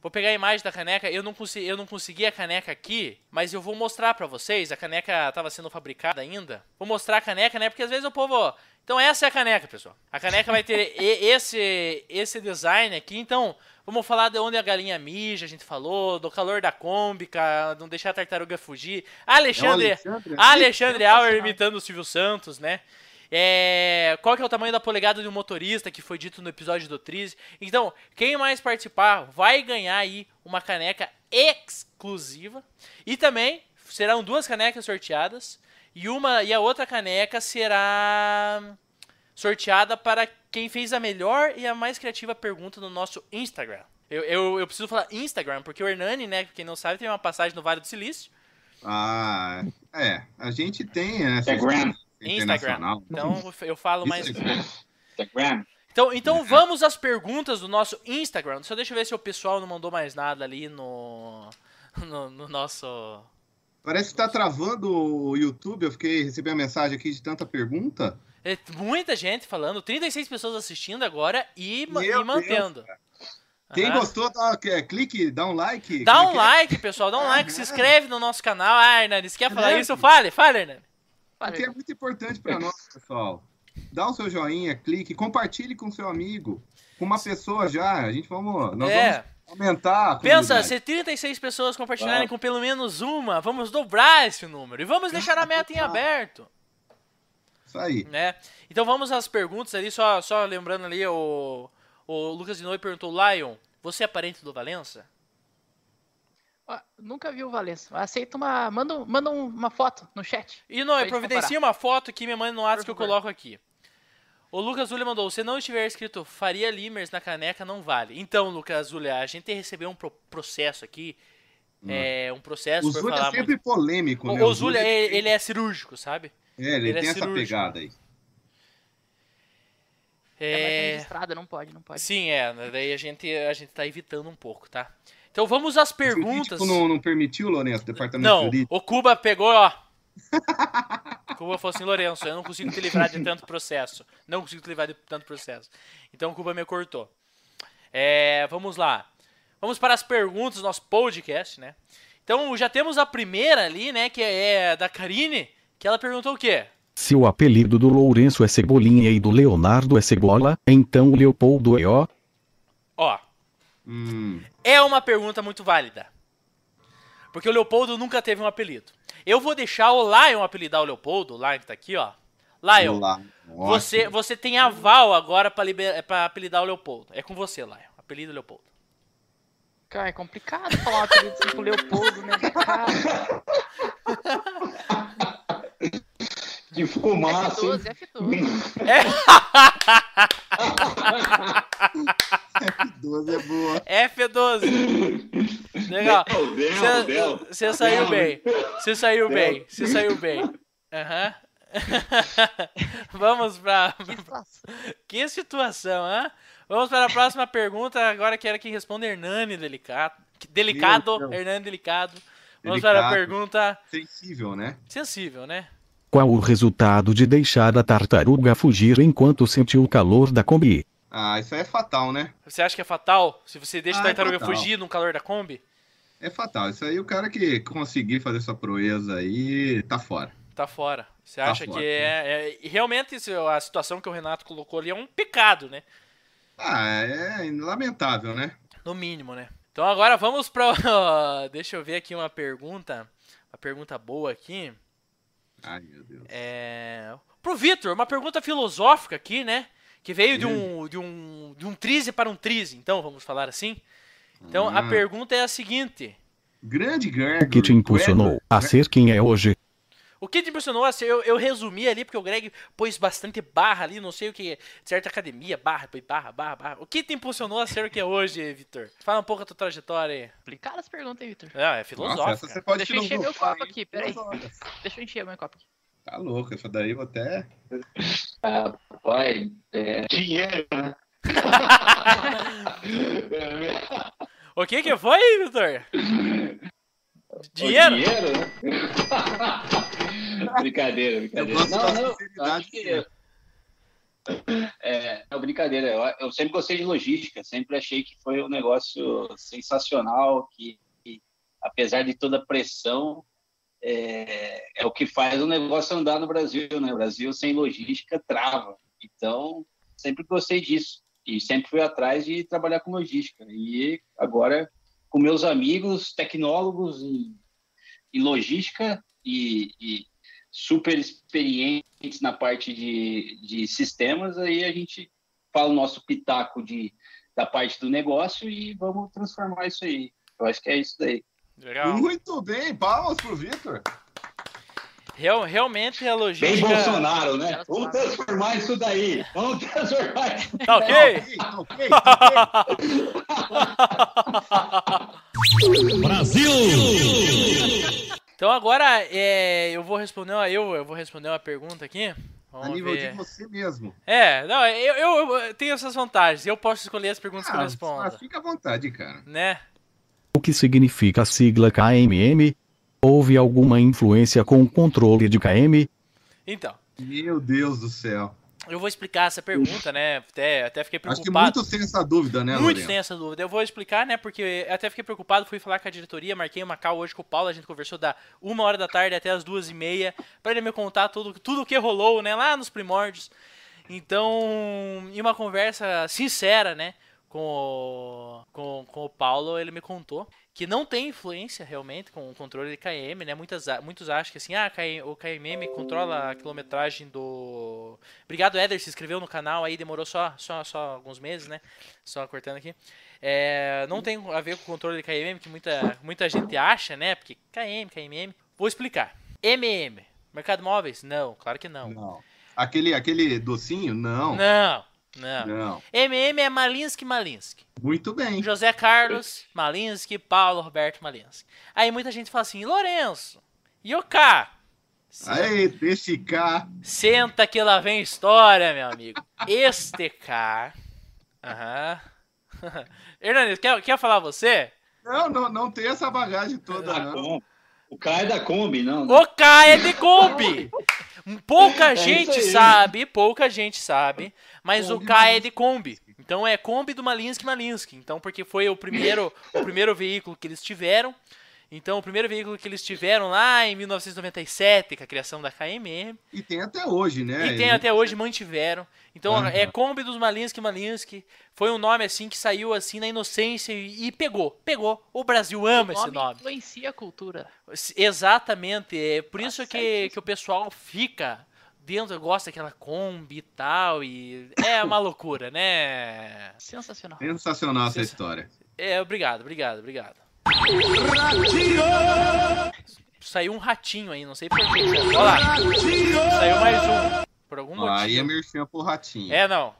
Vou pegar a imagem da caneca. Eu não, consegui, eu não consegui a caneca aqui, mas eu vou mostrar para vocês. A caneca estava sendo fabricada ainda. Vou mostrar a caneca, né? Porque às vezes o povo. Então essa é a caneca, pessoal. A caneca vai ter (laughs) esse esse design aqui. Então Vamos falar de onde a galinha mija, a gente falou, do calor da Kombi, não deixar a tartaruga fugir. Alexandre, é Alexandre, Alexandre Auer imitando o Silvio Santos, né? É, qual que é o tamanho da polegada de um motorista que foi dito no episódio do Triz. Então, quem mais participar vai ganhar aí uma caneca exclusiva. E também serão duas canecas sorteadas e uma e a outra caneca será sorteada para quem fez a melhor e a mais criativa pergunta no nosso Instagram. Eu, eu, eu preciso falar Instagram, porque o Hernani, né, quem não sabe, tem uma passagem no Vale do Silício. Ah, é. A gente tem, né? Instagram. Instagram. Então eu falo mais. Instagram. Então, então vamos às perguntas do nosso Instagram. Só deixa eu ver se o pessoal não mandou mais nada ali no, no, no nosso. Parece que tá travando o YouTube. Eu fiquei recebendo a mensagem aqui de tanta pergunta. É, muita gente falando, 36 pessoas assistindo agora e, e mantendo. Deus, Quem uhum. gostou, dá, clique, dá um like. Dá um é? like, pessoal, dá um like, se inscreve no nosso canal. Ah, Hernani, se quer falar é. isso, fale, fale, Hernani. Porque é muito importante para nós, pessoal. Dá o seu joinha, clique, compartilhe com seu amigo, com uma pessoa já. A gente vamos, nós é. vamos aumentar. Pensa, se 36 pessoas compartilharem com pelo menos uma, vamos dobrar esse número e vamos deixar a meta em aberto. Isso aí. Né? Então vamos às perguntas ali, só, só lembrando ali, o, o Lucas de Noi perguntou, Lion, você é parente do Valença? nunca vi o Valença. Aceita uma. Manda, manda uma foto no chat. E não, providencia uma foto que me manda no WhatsApp que eu coloco aqui. O Lucas Zulia mandou: se não estiver escrito Faria Limers na caneca, não vale. Então, Lucas Zulia, a gente recebeu um pro processo aqui. Hum. É, um processo. O Zulia é sempre muito... polêmico, né? O, o Zulia, ele, ele, é cirúrgico, sabe? É, ele, ele tem é essa pegada aí. É, é registrada, não pode, não pode. Sim, é. Daí a gente, a gente tá evitando um pouco, tá? Então vamos às perguntas. O não, não permitiu, Lourenço, o departamento não, jurídico? o Cuba pegou, ó. o Cuba falou assim, Lourenço, eu não consigo te livrar de tanto processo. Não consigo te livrar de tanto processo. Então o Cuba me cortou. É, vamos lá. Vamos para as perguntas do nosso podcast, né? Então já temos a primeira ali, né, que é da Karine, que ela perguntou o quê? Se o apelido do Lourenço é Cebolinha e do Leonardo é Cebola, então o Leopoldo é ó. Ó. Hum. É uma pergunta muito válida. Porque o Leopoldo nunca teve um apelido. Eu vou deixar o Lion apelidar o Leopoldo, o Lion que tá aqui, ó. Lion, você, você tem aval agora pra, liber... pra apelidar o Leopoldo. É com você, Lion. Apelido Leopoldo. Cara, é complicado falar um apelido assim pro Leopoldo, né? (laughs) Cara. De fumaça. F12, F12. É. F12 é boa. F12. Legal. Você saiu bem. Você saiu bem. Você saiu bem. Aham. Uhum. (laughs) Vamos pra. Que situação, que situação? Vamos para a próxima pergunta. Agora quero que responda Hernani Delicado. Delicado, Hernani Delicado. Vamos para a pergunta. Sensível, né? Sensível, né? Qual o resultado de deixar a tartaruga fugir enquanto sentiu o calor da Kombi? Ah, isso aí é fatal, né? Você acha que é fatal? Se você deixa ah, a é tartaruga é fugir no calor da Kombi? É fatal. Isso aí, o cara que conseguir fazer essa proeza aí, tá fora. Tá fora. Você tá acha fora, que é, é, Realmente, a situação que o Renato colocou ali é um pecado, né? Ah, é lamentável, né? No mínimo, né? Então agora vamos para. (laughs) Deixa eu ver aqui uma pergunta. Uma pergunta boa aqui. Ai, meu Deus. É... Pro Vitor, uma pergunta filosófica aqui, né? Que veio de um, de um, de um trize para um trize, então, vamos falar assim. Então, a ah. pergunta é a seguinte. Grande Gregory. O que te impulsionou a ser quem é hoje? O que te impressionou, assim, eu, eu resumi ali, porque o Greg pôs bastante barra ali, não sei o que, certa academia, barra, barra, barra, barra. O que te impulsionou a ser o que é hoje, Vitor? Fala um pouco da tua trajetória aí. Complicadas as perguntas aí, Vitor. Não, é filosófico. Deixa eu encher meu copo aqui, peraí. Deixa eu encher meu copo aqui. Tá louco, essa daí eu vou até. Ah, pai, é... dinheiro, né? (laughs) o que que foi, Vitor? (laughs) Dinheiro? dinheiro, né? (laughs) brincadeira, brincadeira. Não, não, acho que... É, não, brincadeira. Eu, eu, sempre gostei de logística, sempre achei que foi um negócio sensacional, que, que apesar de toda a pressão, é, é, o que faz o negócio andar no Brasil, né? O Brasil sem logística trava. Então, sempre gostei disso e sempre fui atrás de trabalhar com logística. E agora, com meus amigos tecnólogos em, em logística e, e, super experientes na parte de, de sistemas, aí a gente fala o nosso pitaco de, da parte do negócio e vamos transformar isso aí. Eu acho que é isso daí. Legal. Muito bem, palmas pro Vitor. Real, realmente a Bem logística. Bolsonaro, né? Vamos transformar isso daí. Vamos transformar isso. Tá ok? Tá ok, tá ok. Então agora é, eu vou responder uma, eu, eu vou responder uma pergunta aqui. A Vamos nível ver. de você mesmo. É, não, eu, eu, eu tenho essas vantagens. Eu posso escolher as perguntas que eu Ah, respondo. mas fica à vontade, cara. Né? O que significa a sigla KMM? Houve alguma influência com o controle de KM? Então, Meu Deus do céu. eu vou explicar essa pergunta, né? Até, até fiquei Acho que preocupado. muitos têm essa dúvida, né, Muitos Lorena? têm essa dúvida. Eu vou explicar, né? Porque eu até fiquei preocupado, fui falar com a diretoria, marquei uma call hoje com o Paulo, a gente conversou da uma hora da tarde até as duas e meia, pra ele me contar tudo, tudo o que rolou, né? Lá nos primórdios. Então, em uma conversa sincera, né? Com o, com, com o Paulo, ele me contou que não tem influência realmente com o controle de KM, né? Muitas, muitos acham que assim, ah, o KMM controla a quilometragem do. Obrigado, Eder, se inscreveu no canal aí, demorou só, só, só alguns meses, né? Só cortando aqui. É, não tem a ver com o controle de KMM, que muita, muita gente acha, né? Porque KM, KMM. Vou explicar. MM, mercado móveis? Não, claro que não. Não. Aquele, aquele docinho? Não. Não, não. Não. MM é Malinsky Malinsky. Muito bem. José Carlos Malinsky, Paulo Roberto Malinsky. Aí muita gente fala assim, Lourenço, Yoká. Aí, deixa cá. Senta que lá vem história, meu amigo. Este cara. Aham. (laughs) Hernandes, quer, quer falar você? Não, não, não tem essa bagagem toda, Da não. O cara é da Kombi, não. né? O K é de Kombi. (laughs) Pouca É gente sabe, pouca gente sabe, mas o K é de Kombi. Então é Kombi do Malinsky Malinsky. Então porque foi o primeiro, o primeiro veículo que eles tiveram. Então o primeiro veículo que eles tiveram lá em 1997, com a criação da KMM, E tem até hoje, né? e tem até hoje mantiveram. Então Aham. é Kombi dos Malinsky Malinsky. Foi um nome assim que saiu assim na inocência e, e pegou, pegou. O Brasil ama o esse nome nome. influencia a cultura. Exatamente, é por Tá isso que, certíssimo. que o pessoal fica dentro, gosta daquela Kombi e tal, e é uma loucura, né? Sensacional. Sensacional essa história. É, obrigado, obrigado, obrigado. Saiu um ratinho aí, não sei porquê. Olha lá, saiu mais um. Por algum Ó, Aí é motivo. merchan pro ratinho. É, não.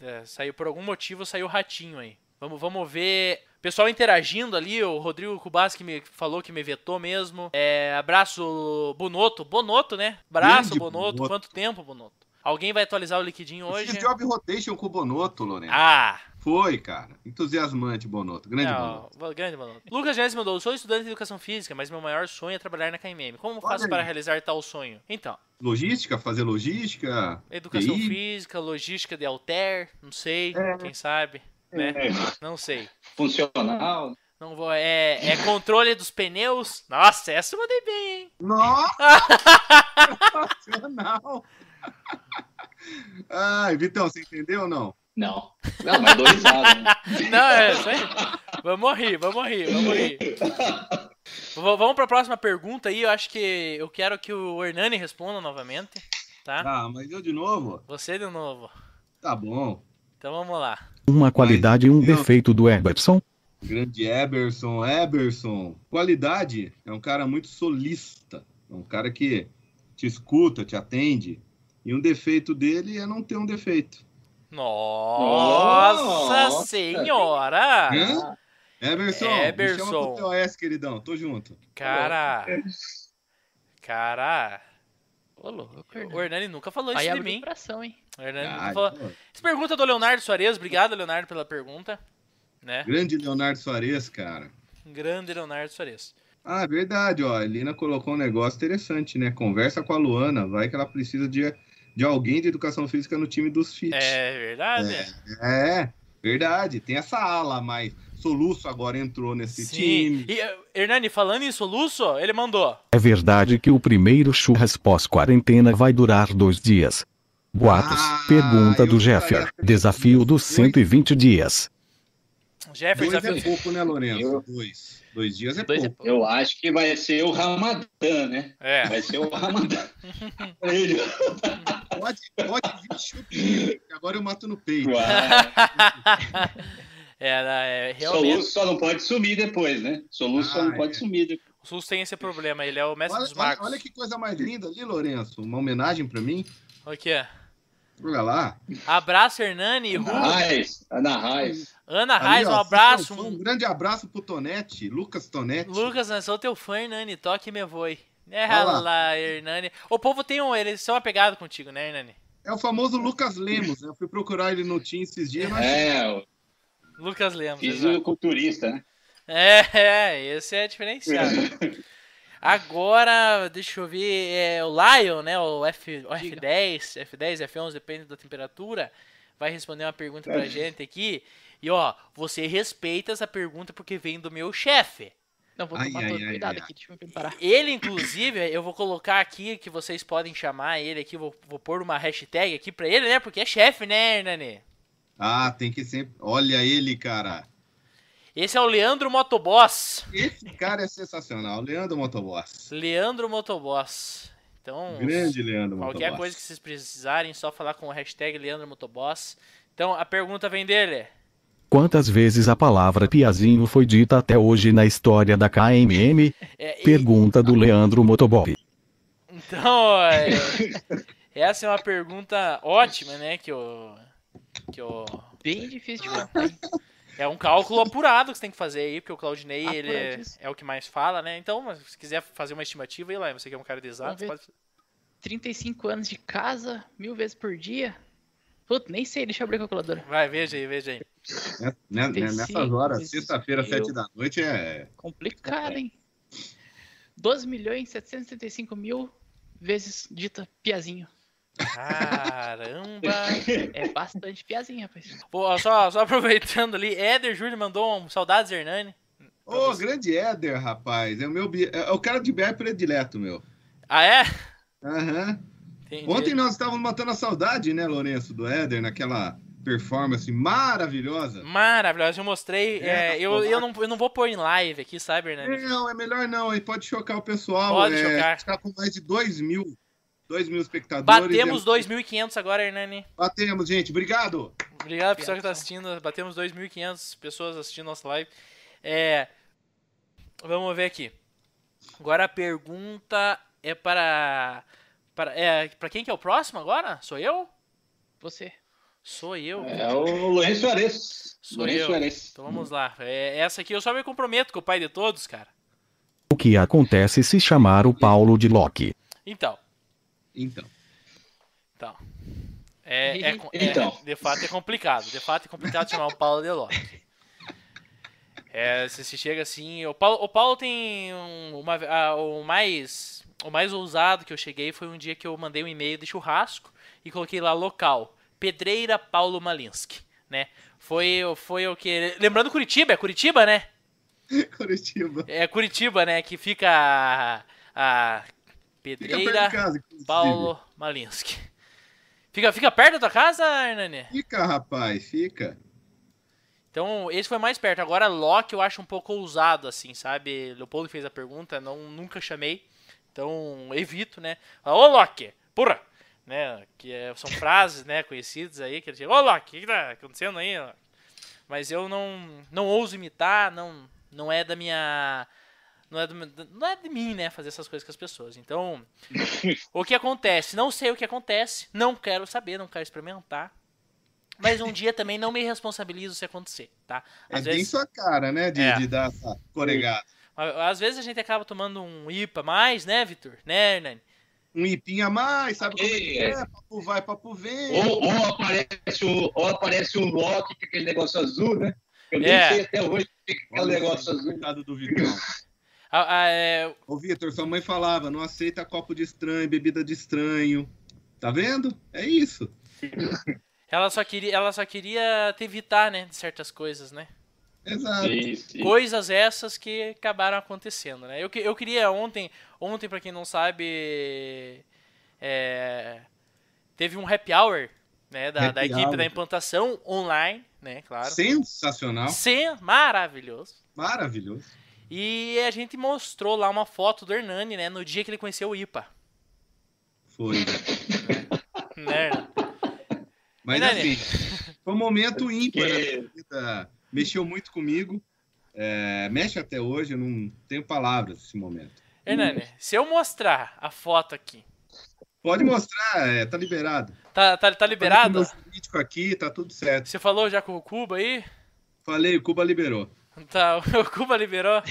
É, saiu por algum motivo, saiu ratinho aí. Vamos, vamos ver. Pessoal interagindo ali, o Rodrigo Cubas que me falou que me vetou mesmo. É, abraço Bonoto. Bonoto, né? Abraço Bonoto. Bonoto. Quanto tempo, Bonoto? Alguém vai atualizar o liquidinho Eu hoje? fiz Job Rotation com o Bonotto, Lorena. Ah! Foi, cara. Entusiasmante, Bonotto. Grande Não, Bonotto. va- grande Bonoto. Lucas Janes mandou: Sou estudante de educação física, mas meu maior sonho é trabalhar na KMM. Como Olha faço aí. para realizar tal sonho? Então, Logística, fazer logística. educação TI. física, logística de alter, não sei, quem sabe, né? Não sei. Funcional. Não vou. É, é controle dos pneus. Nossa, essa eu mandei bem, hein? Nossa! (laughs) Sensacional! Ai, Vitão, você entendeu ou não? Não. Não, mas dou risada. né? (laughs) Não, é isso aí. Vamos rir, vamos rir, vamos rir. V- vamos pra próxima pergunta aí. Eu acho que eu quero que o Hernani responda novamente. Tá? Ah, mas eu de novo? Você de novo. Tá bom. Então vamos lá. Uma qualidade e um defeito do Eberson? Grande Eberson, Eberson. Qualidade, é um cara muito solista. É um cara que te escuta, te atende. E um defeito dele é não ter um defeito. Nossa, Nossa. senhora! Hã? Eberson, Eberson. me chama pro TOS, queridão. Tô junto. Cara. Cara. Ô, louco, O Hernani. Nunca falou Aí isso de abre o mim. coração, hein? Essa pergunta é do Leonardo Soares. Obrigado, Leonardo, pela pergunta. Né? Grande Leonardo Soares, cara. Grande Leonardo Soares. Ah, é verdade, ó. A Lina colocou um negócio interessante, né? Conversa com a Luana, vai que ela precisa de, de alguém de educação física no time dos FIT. É verdade? É, verdade. Tem essa ala, mas Soluço agora entrou nesse Sim. time. E, Hernani, falando em soluço, ele mandou. É verdade que o primeiro churras pós-quarentena vai durar dois dias. Boatos. Ah, Pergunta do Jeffer. de- Desafio dos Dois- 120 dias. Jefferson, Dois é desafio- pouco, né, Lourenço? Eu- Dois. Dois dias é Dois é pouco. Eu acho que vai ser o Ramadã, né? É. Vai ser o Ramadã. Ele. Pode, pode vir chute, que agora eu mato no peito. Era, (laughs) é, realmente. Soluço só não pode sumir depois, né? Soluço Ah, só não é. pode sumir depois. O SUS tem esse problema, ele é o mestre Olha, dos olha, marcos. olha que coisa mais linda ali, Lourenço. Uma homenagem pra mim. O quê? Olha lá. Abraço, Hernani. Ana Raiz, Ana Raiz. Ana Raiz, ó, um abraço. Um grande abraço pro Tonete, Lucas Tonete. Lucas, eu sou teu fã, Hernani. Toque me voe. É Olha lá. lá, Hernani. O povo tem um. Eles são apegados contigo, né, Hernani? É o famoso Lucas Lemos, né? Eu fui procurar ele no Team esses dias, mas É, o Lucas Lemos. fisiculturista, né? É, é, esse é diferenciado. (laughs) Agora, deixa eu ver, é, o Lion, né, o, F, o Diga. F10, F10, F11, depende da temperatura, vai responder uma pergunta pra É. gente aqui. E ó, você respeita essa pergunta porque vem do meu chefe. Não, vou tomar ai, todo ai, cuidado ai, aqui, deixa eu me preparar. Ele, inclusive, eu vou colocar aqui que vocês podem chamar ele aqui, vou, vou pôr uma hashtag aqui pra ele, né, porque é chefe, né, Hernani? Ah, tem que sempre. Olha ele, cara. Esse é o Leandro Motoboss. Esse cara é sensacional. Leandro Motoboss. Leandro Motoboss. Então, Grande Leandro Qualquer Motoboss. coisa que vocês precisarem, só falar com o hashtag Leandro Motoboss. Então, a pergunta vem dele. Quantas vezes a palavra piazinho foi dita até hoje na história da KMM? (laughs) É, e- Pergunta do Leandro Motobob. então, é, (laughs) essa é uma pergunta ótima, né? Que eu, que eu, Bem difícil de contar, hein? É um cálculo apurado que você tem que fazer aí, porque o Claudinei ele é, é o que mais fala, né? Então, se quiser fazer uma estimativa, aí lá, você que é um cara de exato, pode... 35 anos de casa, mil vezes por dia. Putz, nem sei, deixa eu abrir a calculadora. vai, veja aí, veja aí. Né- Nessas horas, sexta-feira, sete da noite, é. Complicado, hein? 12 milhões 775 mil vezes dita piazinho. Caramba! (laughs) É bastante piazinho, rapaz. Pô, só, só aproveitando ali, Éder Júnior mandou um saudades, Hernani. Ô, grande Éder, rapaz. É o meu. bi- É o cara de BR predileto, meu. Ah, é? Aham. Entendi. Ontem nós estávamos matando a saudade, né, Lourenço, do Éder, naquela performance maravilhosa. Maravilhoso, eu mostrei. É, é, eu, eu, não, eu não vou pôr em live aqui, sabe, Hernani? Não, é melhor não, ele pode chocar o pessoal. Pode é, chocar. Está com mais de 2 mil, 2 mil espectadores. Batemos É- 2.500 agora, Hernani. Batemos, gente. Obrigado. Obrigado, pessoal que tá assistindo. Batemos 2.500 pessoas assistindo nossa live. É, vamos ver aqui. Agora a pergunta é para. para é, para quem que é o próximo agora? Sou eu? Você. Sou eu. É o Lourenço Soares. Sou Lourenço eu. Soares. Então vamos lá. É, essa aqui eu só me comprometo com o pai de todos, cara. O que acontece se chamar o Paulo de Loki? Então. Então. Então. É, é, é- Então. de fato é complicado. De fato é complicado chamar o Paulo de Loki. É, se se chega assim. O Paulo, o Paulo tem um- uma. a- o mais. O mais ousado que eu cheguei foi um dia que eu mandei um e-mail de churrasco e coloquei lá local. Pedreira Paulo Malinski. Né? Foi, foi o que. Lembrando Curitiba, é Curitiba, né? (laughs) Curitiba. É Curitiba, né? Que fica a. a Pedreira casa. Paulo Malinski. Fica, fica perto da tua casa, Hernani? Fica, rapaz, fica. Então, esse foi mais perto. Agora, Loki eu acho um pouco ousado, assim, sabe? Leopoldo fez a pergunta, não, nunca chamei. Então, evito, né? Fala, Ô, Loki, porra! Né? Que é- são frases, né, conhecidas aí, que ele diz, Ô, Loki, o que tá acontecendo aí? Loki?" Mas eu não, não ouso imitar, não, não é da minha... Não é, do, não é de mim, né, fazer essas coisas com as pessoas. Então, (laughs) o que acontece? Não sei o que acontece, não quero saber, não quero experimentar. Mas um dia também não me responsabilizo se acontecer, tá? É Às bem vezes, sua cara, né? De, É. de dar essa coregada. às vezes a gente acaba tomando um IPA a mais, né, Vitor? Né, Hernani? Um ipinho a mais, sabe como é que É. é? Papo vai, papo vem. Ou, ou aparece um, ou aparece um Loki com aquele negócio azul, né? Eu nem É. sei até hoje o que é o negócio azul. do Vitão. (laughs) A- a- é, Ô, Vitor, sua mãe falava, não aceita copo de estranho, bebida de estranho. Tá vendo? É isso. (laughs) ela, só queria, ela só queria te evitar, né, de certas coisas, né? Exato. Isso, isso. Coisas essas que acabaram acontecendo, né? Eu, eu queria ontem, ontem para quem não sabe, é, teve um happy hour, né, da, da Happy equipe hour. da implantação online, né, claro. Sensacional. Sim, maravilhoso. Maravilhoso. E a gente mostrou lá uma foto do Hernani, né, no dia que ele conheceu o IPA. Foi. Né? (laughs) Mas Hernani? assim, foi um momento ímpar Que- na vida mexeu muito comigo. É, mexe até hoje, eu não tenho palavras nesse momento. Hernani, se eu mostrar a foto aqui. Pode mostrar, é, tá liberado. Tá, tá, tá liberado? Político aqui, tá tudo certo. Você falou já com o Cuba aí? Falei, o Cuba liberou. Tá, (laughs) o Cuba liberou.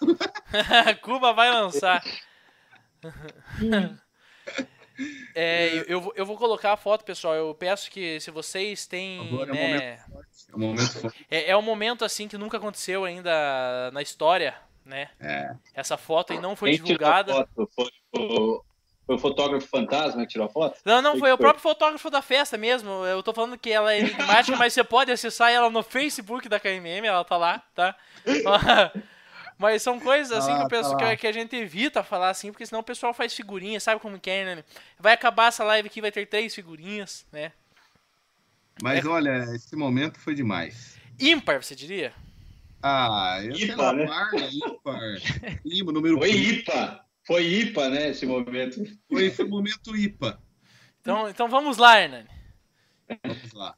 (laughs) Cuba vai lançar. (laughs) É, eu, eu vou colocar a foto, pessoal. Eu peço que se vocês têm. Agora né, é, um momento forte. É, é um momento assim que nunca aconteceu ainda na história, né? É. Essa foto aí não foi Quem divulgada. foto? Foi, o- foi o fotógrafo fantasma que tirou a foto? Não, não, Quem foi o foi? próprio fotógrafo da festa mesmo. Eu tô falando que ela é enigmática, mas você pode acessar ela no Facebook da KMM, ela tá lá, tá? (laughs) Mas são coisas assim Tá que, lá, o pessoal, tá que, que a gente evita falar assim, porque senão o pessoal faz figurinha, sabe como que é, né? Vai acabar essa live aqui, vai ter três figurinhas, né? Mas olha, esse momento foi demais. Ímpar, você diria? Ah, eu sei Ímpar, lá, né? par, ímpar. (laughs) Ímpar, número Foi IPA. Foi IPA, né, esse momento. Foi esse momento IPA. Então, então vamos lá, Hernani. Vamos lá.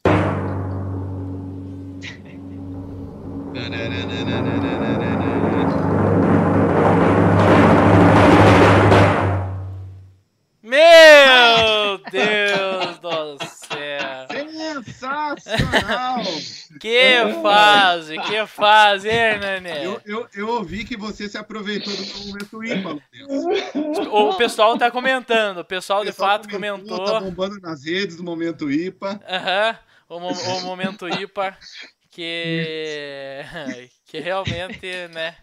Meu Sensacional! (laughs) Que fase, que fase, Hernani? Eu, eu, eu ouvi que você se aproveitou do momento IPA. O pessoal tá comentando, o pessoal O de pessoal fato comentou, comentou. Tá bombando nas redes do momento IPA. Aham, o, o momento IPA, que, (laughs) que realmente, né,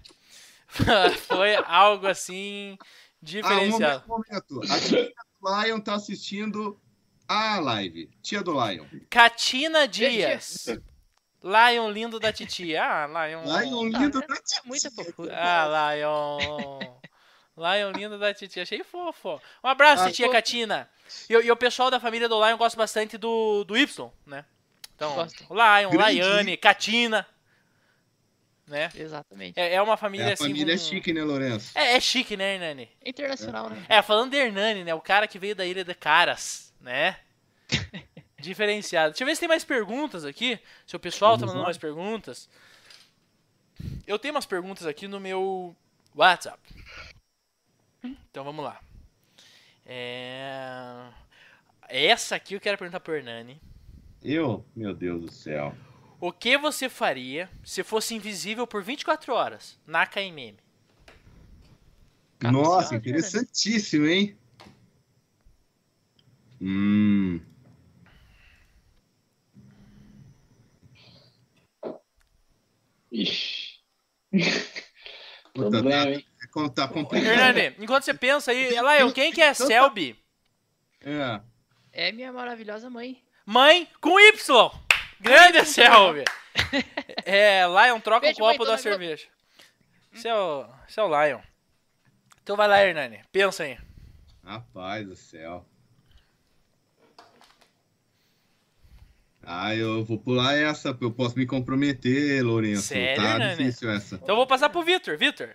(laughs) foi algo assim Ah, um diferenciado. momento, um momento. A tia do Lion tá assistindo a live. Tia do Lion. Catina Dias, Lion lindo da titia. Ah, Lion. Lion Tá, lindo é- da é tia. muita fofura. Ah, Lion. Lion lindo da titia, achei fofo. Um abraço, Ah, titia fofo. Catina. E, o- e o pessoal da família do Lion gosta bastante do, do Y, né? Então, Gosto. Lion, Grande Laiane, Catina. Né? Exatamente. É, é uma família É, a assim. família é com- chique, né, Lourenço? É, é chique, né, Hernani? Internacional, né? É, falando de Hernani, né? O cara que veio da Ilha de Caras, né? (laughs) Diferenciado. Deixa eu ver se tem mais perguntas aqui. Se o pessoal tá mandando mais perguntas. Eu tenho umas perguntas aqui no meu WhatsApp. Então vamos lá. É... Essa aqui eu quero perguntar pro Hernani. Eu? Meu Deus do céu. O que você faria se fosse invisível por 24 horas na KMM? Nossa, interessantíssimo, hein? Hum. Ixi. Puta, tá, hein? tá complicado. Hernani, enquanto você pensa aí, Lion, quem que é Selby? É. É minha maravilhosa mãe. Mãe com Y. Grande Selby. É, Lion, troca Beijo, o mãe, copo tô da cerveja. É, o, esse é o Lion. Então vai lá, Hernani. Pensa aí. Rapaz do céu. Ah, eu vou pular essa, porque eu posso me comprometer, Lourenço. Sério, tá Nani? difícil essa. Então eu vou passar pro Vitor. Vitor.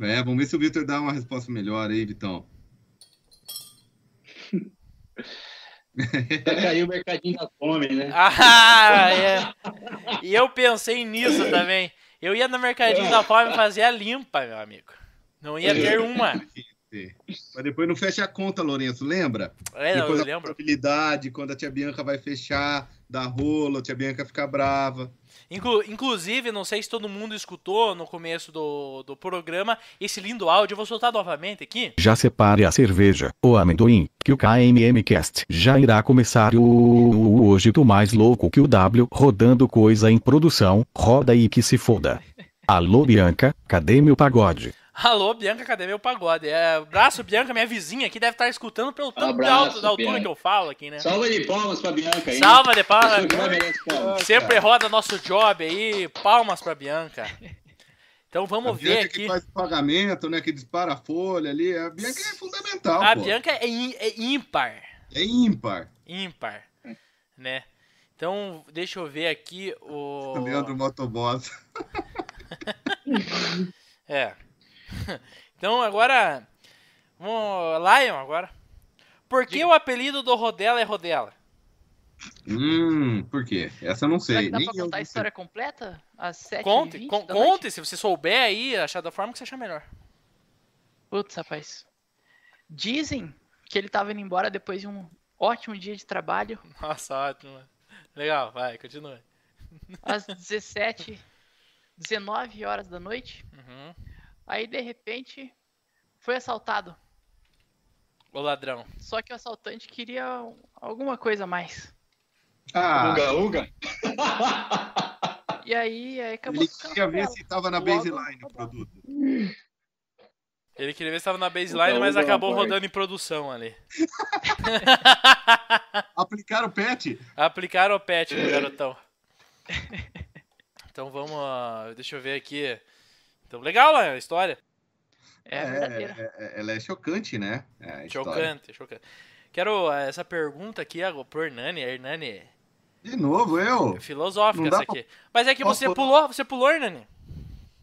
É, vamos ver se o Vitor dá uma resposta melhor aí, Vitão. (laughs) Vai cair o mercadinho da fome, né? (laughs) Ah, é. E eu pensei nisso também. Eu ia no Mercadinho da Fome fazer a limpa, meu amigo. Não ia ter uma. (laughs) Mas depois não fecha a conta, Lourenço, lembra? É, não, depois eu a lembro. probabilidade, quando a tia Bianca vai fechar, dá rolo, a tia Bianca fica brava. Inclu- inclusive, não sei se todo mundo escutou no começo do, do programa esse lindo áudio. Eu vou soltar novamente aqui. Já separe a cerveja, o amendoim, que o KMM Cast já irá começar o, o hoje tu mais louco que o W rodando coisa em produção, roda aí que se foda. Alô Bianca, cadê meu pagode? Alô, Bianca, cadê meu pagode? É, abraço, Bianca, minha vizinha aqui deve estar escutando pelo tanto de Abraço, alto, da altura Bianca. que eu falo aqui, né? Salva de palmas pra Bianca aí. Salva de palmas. Sempre roda nosso job aí. Palmas pra Bianca. Então A vamos ver Bianca aqui. que faz o pagamento, né? Que dispara a folha ali. A Bianca é fundamental, A pô. Bianca é, é ímpar. É ímpar. Ímpar. Né? Então, deixa eu ver aqui o. Leandro Motoboss. É. (laughs) Então agora. Vamos. Lion agora. Por que o apelido do Rodela é Rodela? Hum, por quê? Essa eu não Será sei. que dá Nem pra contar a história completa? Às 7 Conte, con- conte, se você souber aí, achar da forma que você achar melhor. Putz, rapaz. Dizem que ele tava indo embora depois de um ótimo dia de trabalho, Nossa, ótimo. Legal, vai, continua. às 17, 19 horas da noite. Uhum. Aí, de repente, foi assaltado. O ladrão. Só que o assaltante queria um- alguma coisa a mais. Ah, Uga, uga. E aí, aí acabou ele queria ver se tava na Logo, baseline o produto. Ele queria ver se tava na baseline, Uga, mas uga, acabou rodando em produção ali. (laughs) Aplicaram o pet? Aplicaram o pet no garotão. Então vamos. Deixa eu ver aqui. Então, legal a história. É, verdadeira. é- é- ela é chocante, né? É. Chocante, chocante. Quero eh, essa pergunta aqui agora pro Hernani. Hernani, De novo, eu? filosófica essa aqui. Mas é que Posso você pulou, você pulou, Hernani?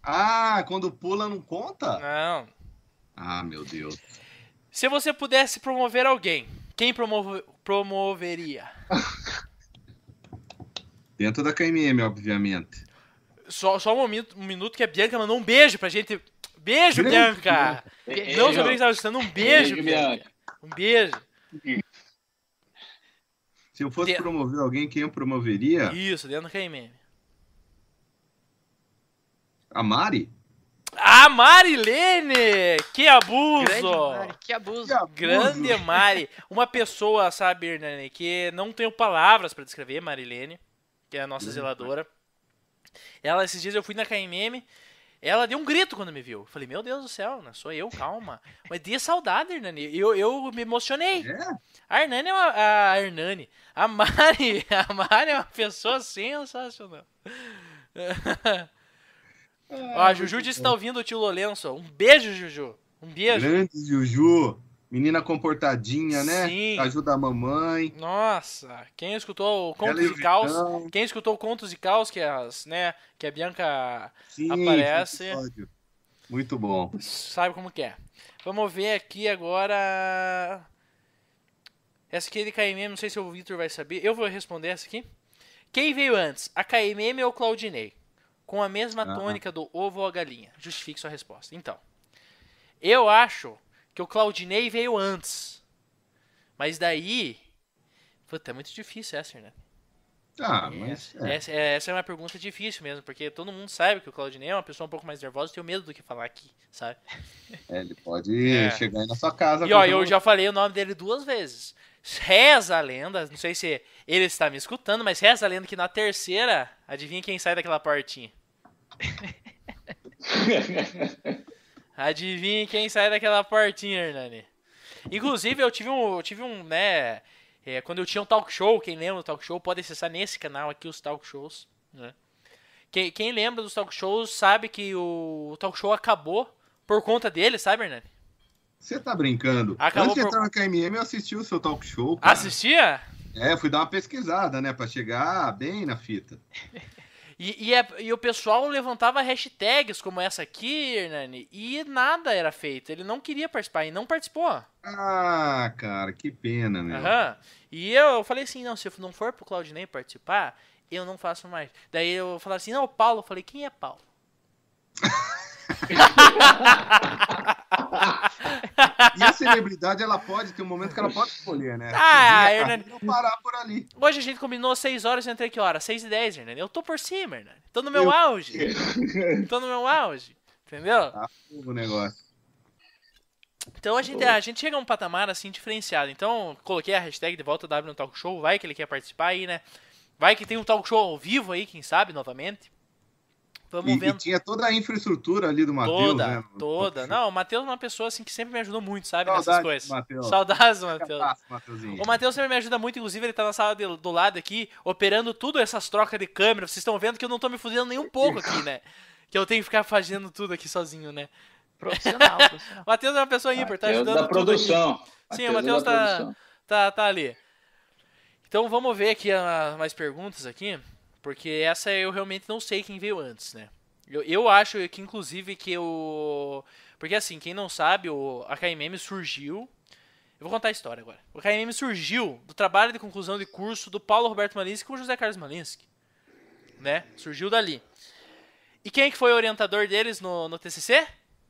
Ah, quando pula não conta? Não. Ah, meu Deus. Se você pudesse promover alguém, quem promove- promoveria? (laughs) Dentro da KMM, obviamente. Só, só um, minuto, um minuto que a Bianca mandou um beijo pra gente. Beijo, Grande Bianca! Beijo. Não sabia que estava escutando. Um beijo, Beijo, Bianca. Um beijo. Se eu fosse De- promover alguém, quem eu promoveria? Isso, dentro do KMM. A Mari? A Marilene! Que abuso! Grande Mari, que abuso. Que abuso. Grande Mari. Uma pessoa, sabe, Hernani, que não tenho palavras pra descrever, Marilene, que é a nossa zeladora. Ela, esses dias eu fui na KMM, ela deu um grito quando me viu. Eu Falei, meu Deus do céu, não sou eu, calma. Mas de saudade, Hernani. Eu, eu me emocionei. É? A Hernani é uma. A Hernani. A Mari. (laughs) A Mari é uma pessoa sensacional. (laughs) Ó, a Juju disse que tá ouvindo o tio Lolenço. Um beijo, Juju. Um beijo. Grande Juju. Menina comportadinha, né? Sim. Ajuda a mamãe. Nossa, quem escutou o Contos Ela e de Caos, Vitão. quem escutou Contos de Caos, que as, né, que a Bianca Sim, Aparece. Muito bom. sabe como que é. Vamos ver aqui agora essa aqui é de KMM, não sei se o Victor vai saber. Eu vou responder essa aqui. Quem veio antes, a KMM ou o Claudinei? Com a mesma Ah. tônica do ovo ou a galinha? Justifique sua resposta. Então, eu acho que o Claudinei veio antes. Mas daí. Puta, é muito difícil essa, né? Ah, mas. Essa, é. essa, é- essa é uma pergunta difícil mesmo, porque todo mundo sabe que o Claudinei é uma pessoa um pouco mais nervosa e tem medo do que falar aqui, sabe? (laughs) É, ele pode É. chegar aí na sua casa. E ó, eu já falei o nome dele duas vezes. Reza a lenda, não sei se ele está me escutando, mas reza a lenda que na terceira, adivinha quem sai daquela portinha? (laughs) (laughs) Adivinha quem sai daquela portinha, Hernani? Inclusive, eu tive um, eu tive um, né, é, quando eu tinha um talk show, quem lembra do talk show, pode acessar nesse canal aqui os talk shows, né? Quem, quem lembra dos talk shows sabe que o talk show acabou por conta dele, sabe, Hernani? Você tá brincando? Acabou Antes de por- entrar na KMM, eu assisti o seu talk show. cara. Assistia? É, fui dar uma pesquisada, né? Pra chegar bem na fita. (laughs) E, e, é- e o pessoal levantava hashtags como essa aqui, Hernani, e nada era feito. Ele não queria participar e não participou. Ah, cara, que pena, meu. Aham. E eu falei assim, não, se não for pro Claudinei participar, eu não faço mais. Daí eu falei assim, não, o Paulo. Eu falei, quem é Paulo? (laughs) E a celebridade, ela pode ter um momento que ela pode escolher, né? Ah, Hernani. ou parar por ali. Hoje a gente combinou 6 horas e eu entrei que hora? 6 e 10, Hernani. Eu tô por cima, Hernani. Tô no meu Eu- auge. (laughs) Tô no meu auge. Entendeu? Tá fogo o negócio. Então a gente, a gente chega a um patamar assim diferenciado. Então, coloquei a hashtag de volta W no Talk Show. Vai que ele quer participar aí, né? Vai que tem um talk show ao vivo aí, quem sabe, novamente. Vamos E, e vendo. tinha toda a infraestrutura ali do Matheus, Toda, né? toda. Não, o Matheus é uma pessoa assim que sempre me ajudou muito, sabe, nessas Saudades, coisas. Matheus. Saudades, Matheus. O Matheus sempre me ajuda muito, inclusive ele tá na sala de- do lado aqui, operando tudo essas trocas de câmera. Vocês estão vendo que eu não tô me fudendo nem um pouco aqui, né? Que eu tenho que ficar fazendo tudo aqui sozinho, né? Profissional, (laughs) profissional. O Matheus é uma pessoa ímpar, tá Mateus ajudando da produção. Sim, o Mateus Matheus é da tá, tá, tá ali. Então vamos ver aqui ah, mais perguntas aqui, porque essa eu realmente não sei quem veio antes, né? Eu, eu acho que inclusive que o porque assim quem não sabe o a KMM surgiu Eu vou contar a história agora. O KMM surgiu do trabalho de conclusão de curso do Paulo Roberto Malinsky com o José Carlos Malinsky. Né? Surgiu dali. E quem que foi o orientador deles no, no TCC?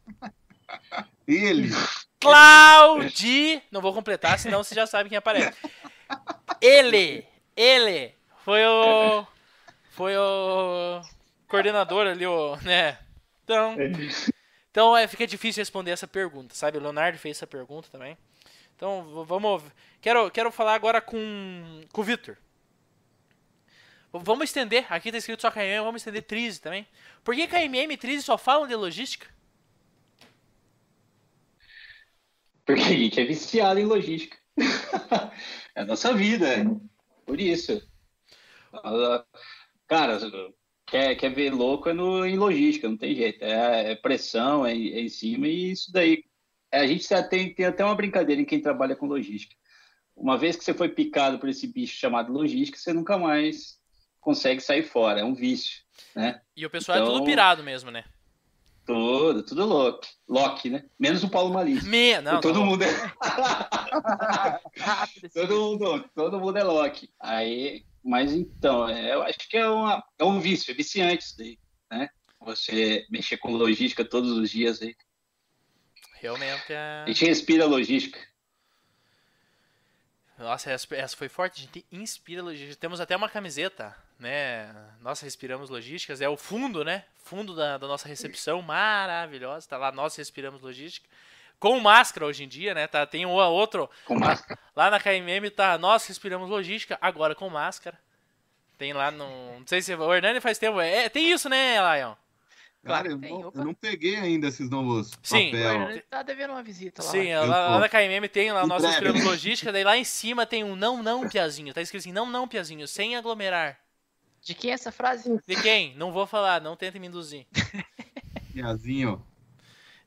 (laughs) Ele. Claudi. Não vou completar, senão você já sabe quem aparece. (laughs) Ele. Ele. Foi o. Foi o. Coordenador ali, o. Né? Então. Então é, fica difícil responder essa pergunta, sabe? O Leonardo fez essa pergunta também. Então, vamos. Quero, quero falar agora com, com o Victor. Vamos estender. Aqui tá escrito só KMM, vamos estender Trize também. Por que KMM e Trize só falam de logística? Porque a gente é viciado em logística. (laughs) é a nossa vida. Por isso. Cara, quer, quer ver louco é no, em logística, não tem jeito. É, é pressão, é, é, em cima, e isso daí. A gente tem, tem até uma brincadeira em quem trabalha com logística. Uma vez que você foi picado por esse bicho chamado logística, você nunca mais consegue sair fora. É um vício, né? E o pessoal então, é tudo então pirado mesmo, né? Tudo, tudo Loki. Loki, né? Menos o Paulo Malício. Me... Não, todo não. mundo é. (laughs) todo, mundo, todo mundo é Loki. Aí, mas então, é, eu acho que é, uma, é um vício, é viciante isso daí, né? Você mexer com logística todos os dias aí. Realmente é. A gente respira logística. Nossa, essa, essa foi forte. A gente inspira logística. Temos até uma camiseta, né? Nós respiramos logísticas. É o fundo, né? Fundo da, da nossa recepção. Maravilhosa. Tá lá, nós respiramos logística. Com máscara hoje em dia, né? Tá, tem um outro. Com máscara. Lá na KMM tá Nós respiramos logística, agora com máscara. Tem lá no. Não sei se. O Hernani faz tempo. É, tem isso, né, Lion? Cara, eu, não, eu, não, peguei ainda esses novos Sim, papel. Tá devendo uma visita lá. Sim, lá, lá na KMM tem lá nós esperamos logística, daí lá em cima tem um não, não, piazinho. Tá escrito assim, não, não, piazinho, sem aglomerar. De quem é essa frase? De quem? Não vou falar, não tente me induzir. Piazinho.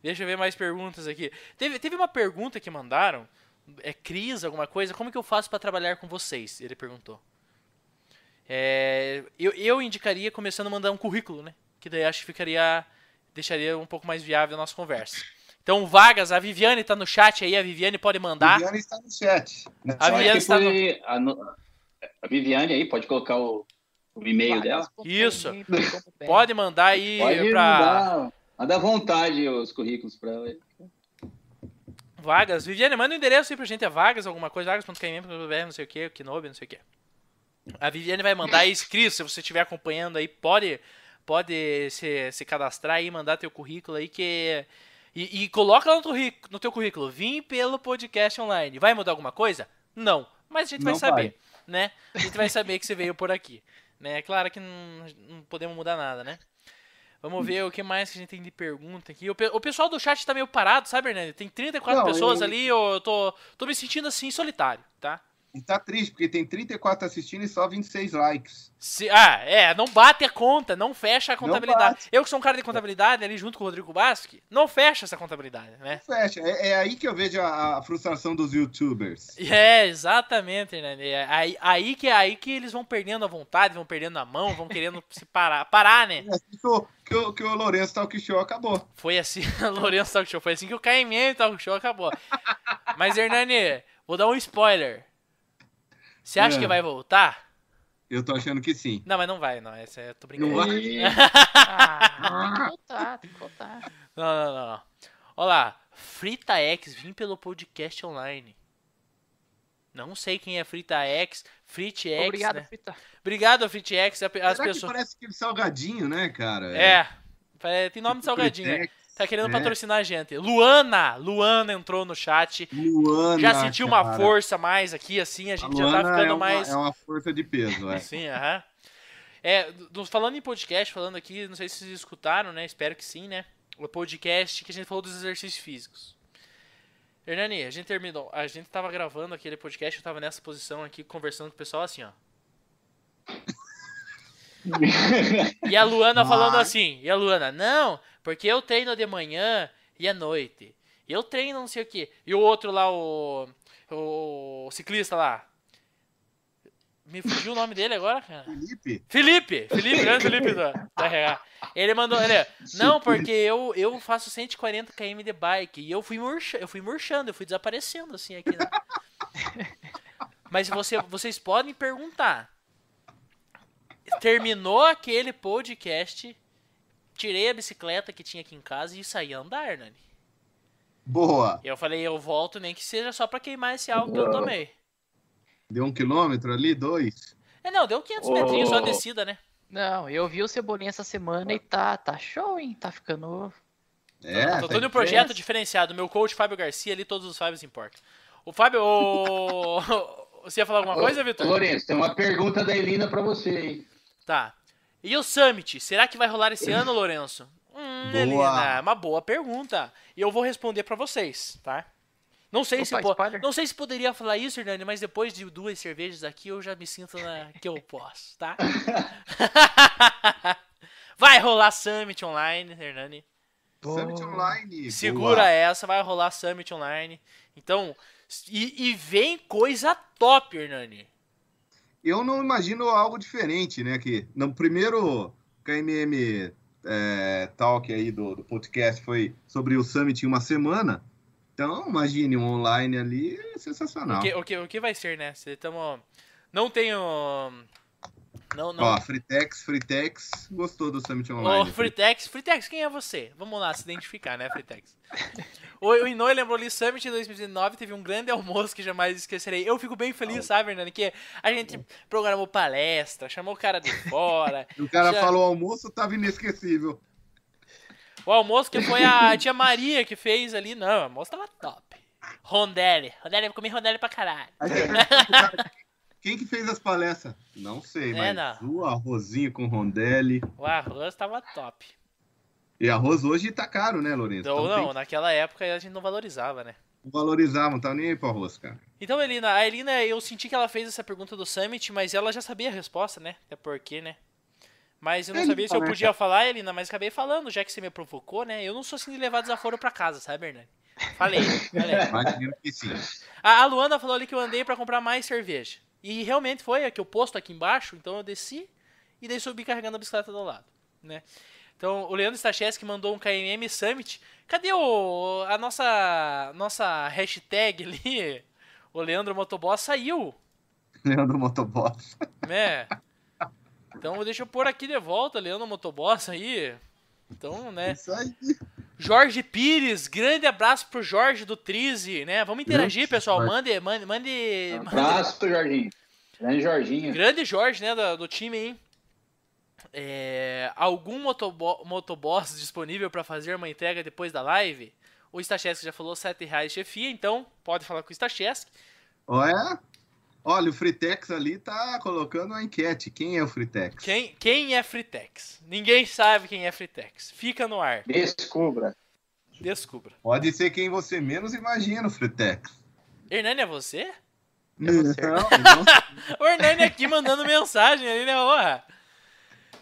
Deixa eu ver mais perguntas aqui. Teve, teve uma pergunta que mandaram. É Cris, alguma coisa? Como que eu faço para trabalhar com vocês? Ele perguntou. É, eu, eu indicaria começando a mandar um currículo, né? que daí acho que ficaria deixaria um pouco mais viável a nossa conversa. Então, vagas, a Viviane está no chat aí, a Viviane pode mandar. A Viviane está no chat. A Viviane está no... A, a, Viviane aí, pode colocar o, o e-mail dela. Isso. pode mandar aí pode para Manda vontade os currículos para ela. Vagas. Viviane, manda o um endereço aí pra gente, é vagas, alguma coisa, vagas.kmm.br, não sei o que, Kinobi, não sei o que. A Viviane vai mandar aí escrito, se você estiver acompanhando aí, pode pode se, se cadastrar aí, mandar teu currículo aí que e, e coloca lá no teu, no teu currículo, vim pelo podcast online. Vai mudar alguma coisa? Não, mas a gente não vai saber, vai. né? A gente vai saber que você veio por aqui, né? É claro que não, não podemos mudar nada, né? Vamos ver o que mais que a gente tem de pergunta aqui. O, o pessoal do chat tá meio parado, sabe, Hernani? Tem 34 não, pessoas eu... ali, eu tô, tô me sentindo assim solitário, tá? E tá triste, porque tem 34 assistindo e só 26 likes. Se, ah, é, não bate a conta, não fecha a contabilidade. Eu que sou um cara de contabilidade, ali junto com o Rodrigo Basque, não fecha essa contabilidade, né? Não fecha. É, é aí que eu vejo a, a, frustração dos youtubers. É, exatamente, né? É aí, aí, que, aí que eles vão perdendo a vontade, vão perdendo a mão, vão querendo se parar, parar, né? É assim que o, que o, Lourenço Talk Show acabou. Foi assim, (laughs) o Lourenço Talk Show, foi assim que o KMM Talk Show acabou. Mas, Hernani, vou dar um spoiler. Você acha é. que vai voltar? Eu tô achando que sim. Não, mas não vai, não. Essa é, tô brincando. Não vai. (laughs) ah, tem que voltar, tem que voltar. Não, não, não. não. Olha lá. Frita X, vim pelo podcast online. Não sei quem é Frita X, Frit X. Obrigado, né? Frita. Obrigado, Frit X. As Será pessoas... que parece aquele salgadinho, né, cara? É. Tem nome de salgadinho, né? Tá querendo é. patrocinar a gente. Luana, Luana entrou no chat. Luana. Já sentiu cara. uma força mais aqui, assim, a gente a já tá ficando é uma, mais. É uma força de peso, é. Sim, aham. É, falando em podcast, falando aqui, não sei se vocês escutaram, né? Espero que sim, né? O podcast que a gente falou dos exercícios físicos. Hernani, a gente terminou. A gente tava gravando aquele podcast, eu tava nessa posição aqui, conversando com o pessoal assim, ó. e a Luana falando assim, e a Luana, não, porque eu treino de manhã e à noite. Eu treino não sei o que. E o outro lá, o, o ciclista lá. Me fugiu o nome dele agora, cara. Felipe? Felipe! Felipe, grande Felipe do, da RH. Ele mandou. Ele, não, porque eu, eu faço 140 km de bike. E eu fui, murcha, eu fui murchando, eu fui desaparecendo assim aqui. Né? (laughs) Mas você, vocês podem perguntar. Terminou aquele podcast, tirei a bicicleta que tinha aqui em casa e saí a andar, Nani. Boa! Eu falei, eu volto nem que seja só pra queimar esse álcool que eu tomei. Deu um quilômetro ali? Dois? É, não, deu 500 metrinhos só a descida, né? Não, eu vi o Cebolinha essa semana e tá, tá show, hein? Tá ficando. É, Tô tá todo um projeto diferenciado. Meu coach Fábio Garcia ali, todos os Fábios importam. O Fábio. O... (laughs) Você ia falar alguma coisa, Vitor? Lourenço, tem uma pergunta da Elina pra você aí. Tá. E o Summit? Será que vai rolar esse (laughs) ano, Lourenço? Hum, Boa. Helena, uma boa pergunta. E eu vou responder pra vocês, tá? Não sei, se Opa, po- spoiler. não sei se poderia falar isso, Hernani, mas depois de duas cervejas aqui eu já me sinto na... que eu posso, tá? (laughs) vai rolar Summit Online, Hernani. Summit Online. Segura boa. essa, vai rolar Summit Online. Então, e, e vem coisa top, Hernani. Eu não imagino algo diferente, né? Que no primeiro KMM é, Talk aí do, do podcast foi sobre o Summit em uma semana. Então, imagine um online ali, é sensacional. O que, o, que, o que vai ser, né? Cê tamo... Não tenho. Não, não. Ó, Fritex, Fritex, gostou do Summit Ô, Online. Fritex, Fritex, quem é você? Vamos lá se identificar, né, Fritex? (laughs) o, o Inoue lembrou ali, Summit em 2019 teve um grande almoço que jamais esquecerei. Eu fico bem feliz, sabe, Hernani? Que a gente programou palestra, chamou o cara de fora. (laughs) O cara Já- falou almoço, tava inesquecível. O almoço que foi a (laughs) tia Maria que fez ali. Não, o almoço tava top. Rondelli. Rondelli, eu comi rondelli pra caralho. (laughs) Quem que fez as palestras? Não sei, É, mas não. o arrozinho com rondelli. O arroz tava top. E arroz hoje tá caro, né, Lourenço? Então, Então, não, tem naquela época a gente não valorizava, né? que valorizar, não tá nem aí pro arroz, cara. Então, Elina, a Elina, eu senti que ela fez essa pergunta do Summit, mas ela já sabia a resposta, né? Até porque, né? Mas eu não É, sabia se eu podia falar, Elina, mas acabei falando, já que você me provocou, né? Eu não sou assim de levar desaforo pra casa, sabe, Hernani? Falei, falei. (laughs) Imagino que sim. A, a Luana falou ali que eu andei pra comprar mais cerveja. E realmente foi a que eu posto aqui embaixo, então eu desci e daí subi carregando a bicicleta do lado, né? Então, o Leandro Stacheski mandou um KMM Summit. Cadê o a nossa nossa hashtag ali? O Leandro Motoboss saiu, Leandro Motoboss. né? Então, deixa eu pôr aqui de volta, Leandro Motoboss aí. Então, né? Isso aí. Jorge Pires, grande abraço pro Jorge do Trize, né? Vamos interagir, pessoal. Mande, mande, mande, mande Abraço pro Jorginho. Grande Jorginho. Grande Jorge, né, do, do time, hein? É, algum motobo motoboss disponível para fazer uma entrega depois da live? O Stacheski já falou 7 reais chefia, então pode falar com o Stacheski. Olha, olha, o Fritex ali tá colocando uma enquete. Quem é o Fritex? Quem, quem é Fritex? Ninguém sabe quem é Fritex. Fica no ar. Descubra. Descubra. Pode ser quem você menos imagina, o Fritex. Hernani, é você? você. Não, não. (laughs) O Hernani aqui mandando mensagem ali, né? Porra.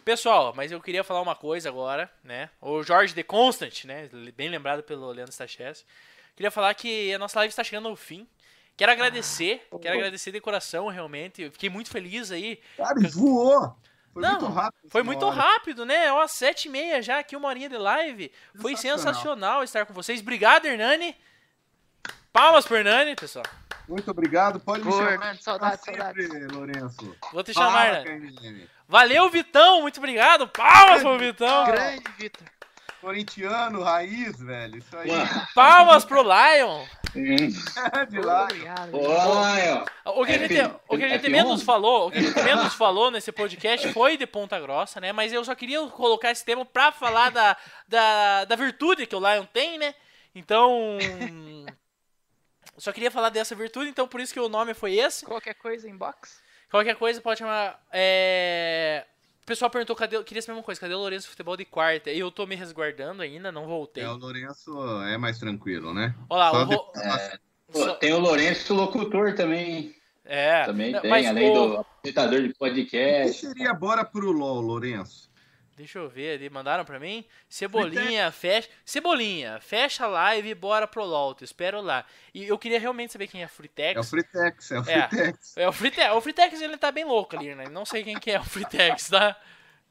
Pessoal, mas eu queria falar uma coisa agora, né? O Jorge de Constant, né? Bem lembrado pelo Leandro Stachess. Queria falar que a nossa live está chegando ao fim. Quero agradecer, quero agradecer de coração, realmente. Eu fiquei muito feliz aí. Cara, voou. Foi Não, muito rápido. Foi muito hora. rápido, né? Ó, sete e meia já, aqui uma horinha de live. Foi Sensacional. sensacional estar com vocês. Obrigado, Hernani. Palmas pro Hernani, pessoal. Muito obrigado. Pode me Ô, chamar Hernani, saudades, sempre, saudades. Lourenço. Vou te chamar, Hernani. Valeu, Vitão. Muito obrigado. Palmas pro Vitão. Grande, Vitor. Corintiano, raiz, velho. Isso aí. Ué. (laughs) Palmas pro Lion. Hum. de lá. Ó. O que, a gente, o que a gente F11? menos falou, o que a gente menos falou nesse podcast foi de Ponta Grossa, né? Mas eu só queria colocar esse tema pra falar da, da, da virtude que o Lion tem, né? Então. eu Só queria falar dessa virtude, então por isso que o nome foi esse. Qualquer coisa, inbox. Qualquer coisa pode chamar. É... O pessoal perguntou, cadê. Queria saber uma coisa, cadê o Lourenço Futebol de quarta? E eu tô me resguardando ainda, não voltei. É, o Lourenço é mais tranquilo, né? Olha lá, o Ro- É, pô, só- tem o Lourenço Locutor também. É, Também tem, mas além o- do apresentador de O que podcast. seria bora pro LOL, Lourenço? Deixa eu ver ali, mandaram pra mim. Cebolinha, fecha. Cebolinha, fecha a live e bora pro LOL. Espero lá. E eu queria realmente saber quem é Fritex. É o Fritex, é o É. Fritex. É o Fritex. O Fritex ele tá bem louco ali, né? Não sei quem que é o Fritex, tá?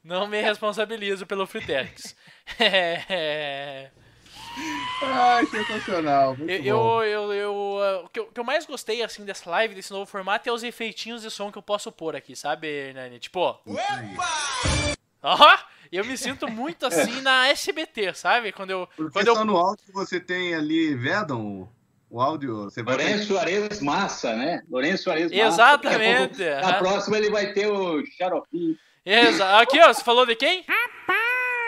Não me responsabilizo pelo Fritex. (laughs) É... Ai, sensacional. Muito Eu, bom. eu, eu, eu, ah, o, que eu, o que eu mais gostei, assim, dessa live, desse novo formato, é os efeitinhos de som que eu posso pôr aqui, sabe, Hernani? Tipo, ó, eu me sinto (laughs) muito assim na SBT, sabe? Quando eu, Porque quando eu só no áudio você tem ali, Vedon, o áudio, você vai... Lourenço Soares Massa, né? Lourenço Soares Massa. Exatamente. Pouco, (laughs) Na próxima ele vai ter o Xaropim. Exa Aqui, ó, você falou de quem?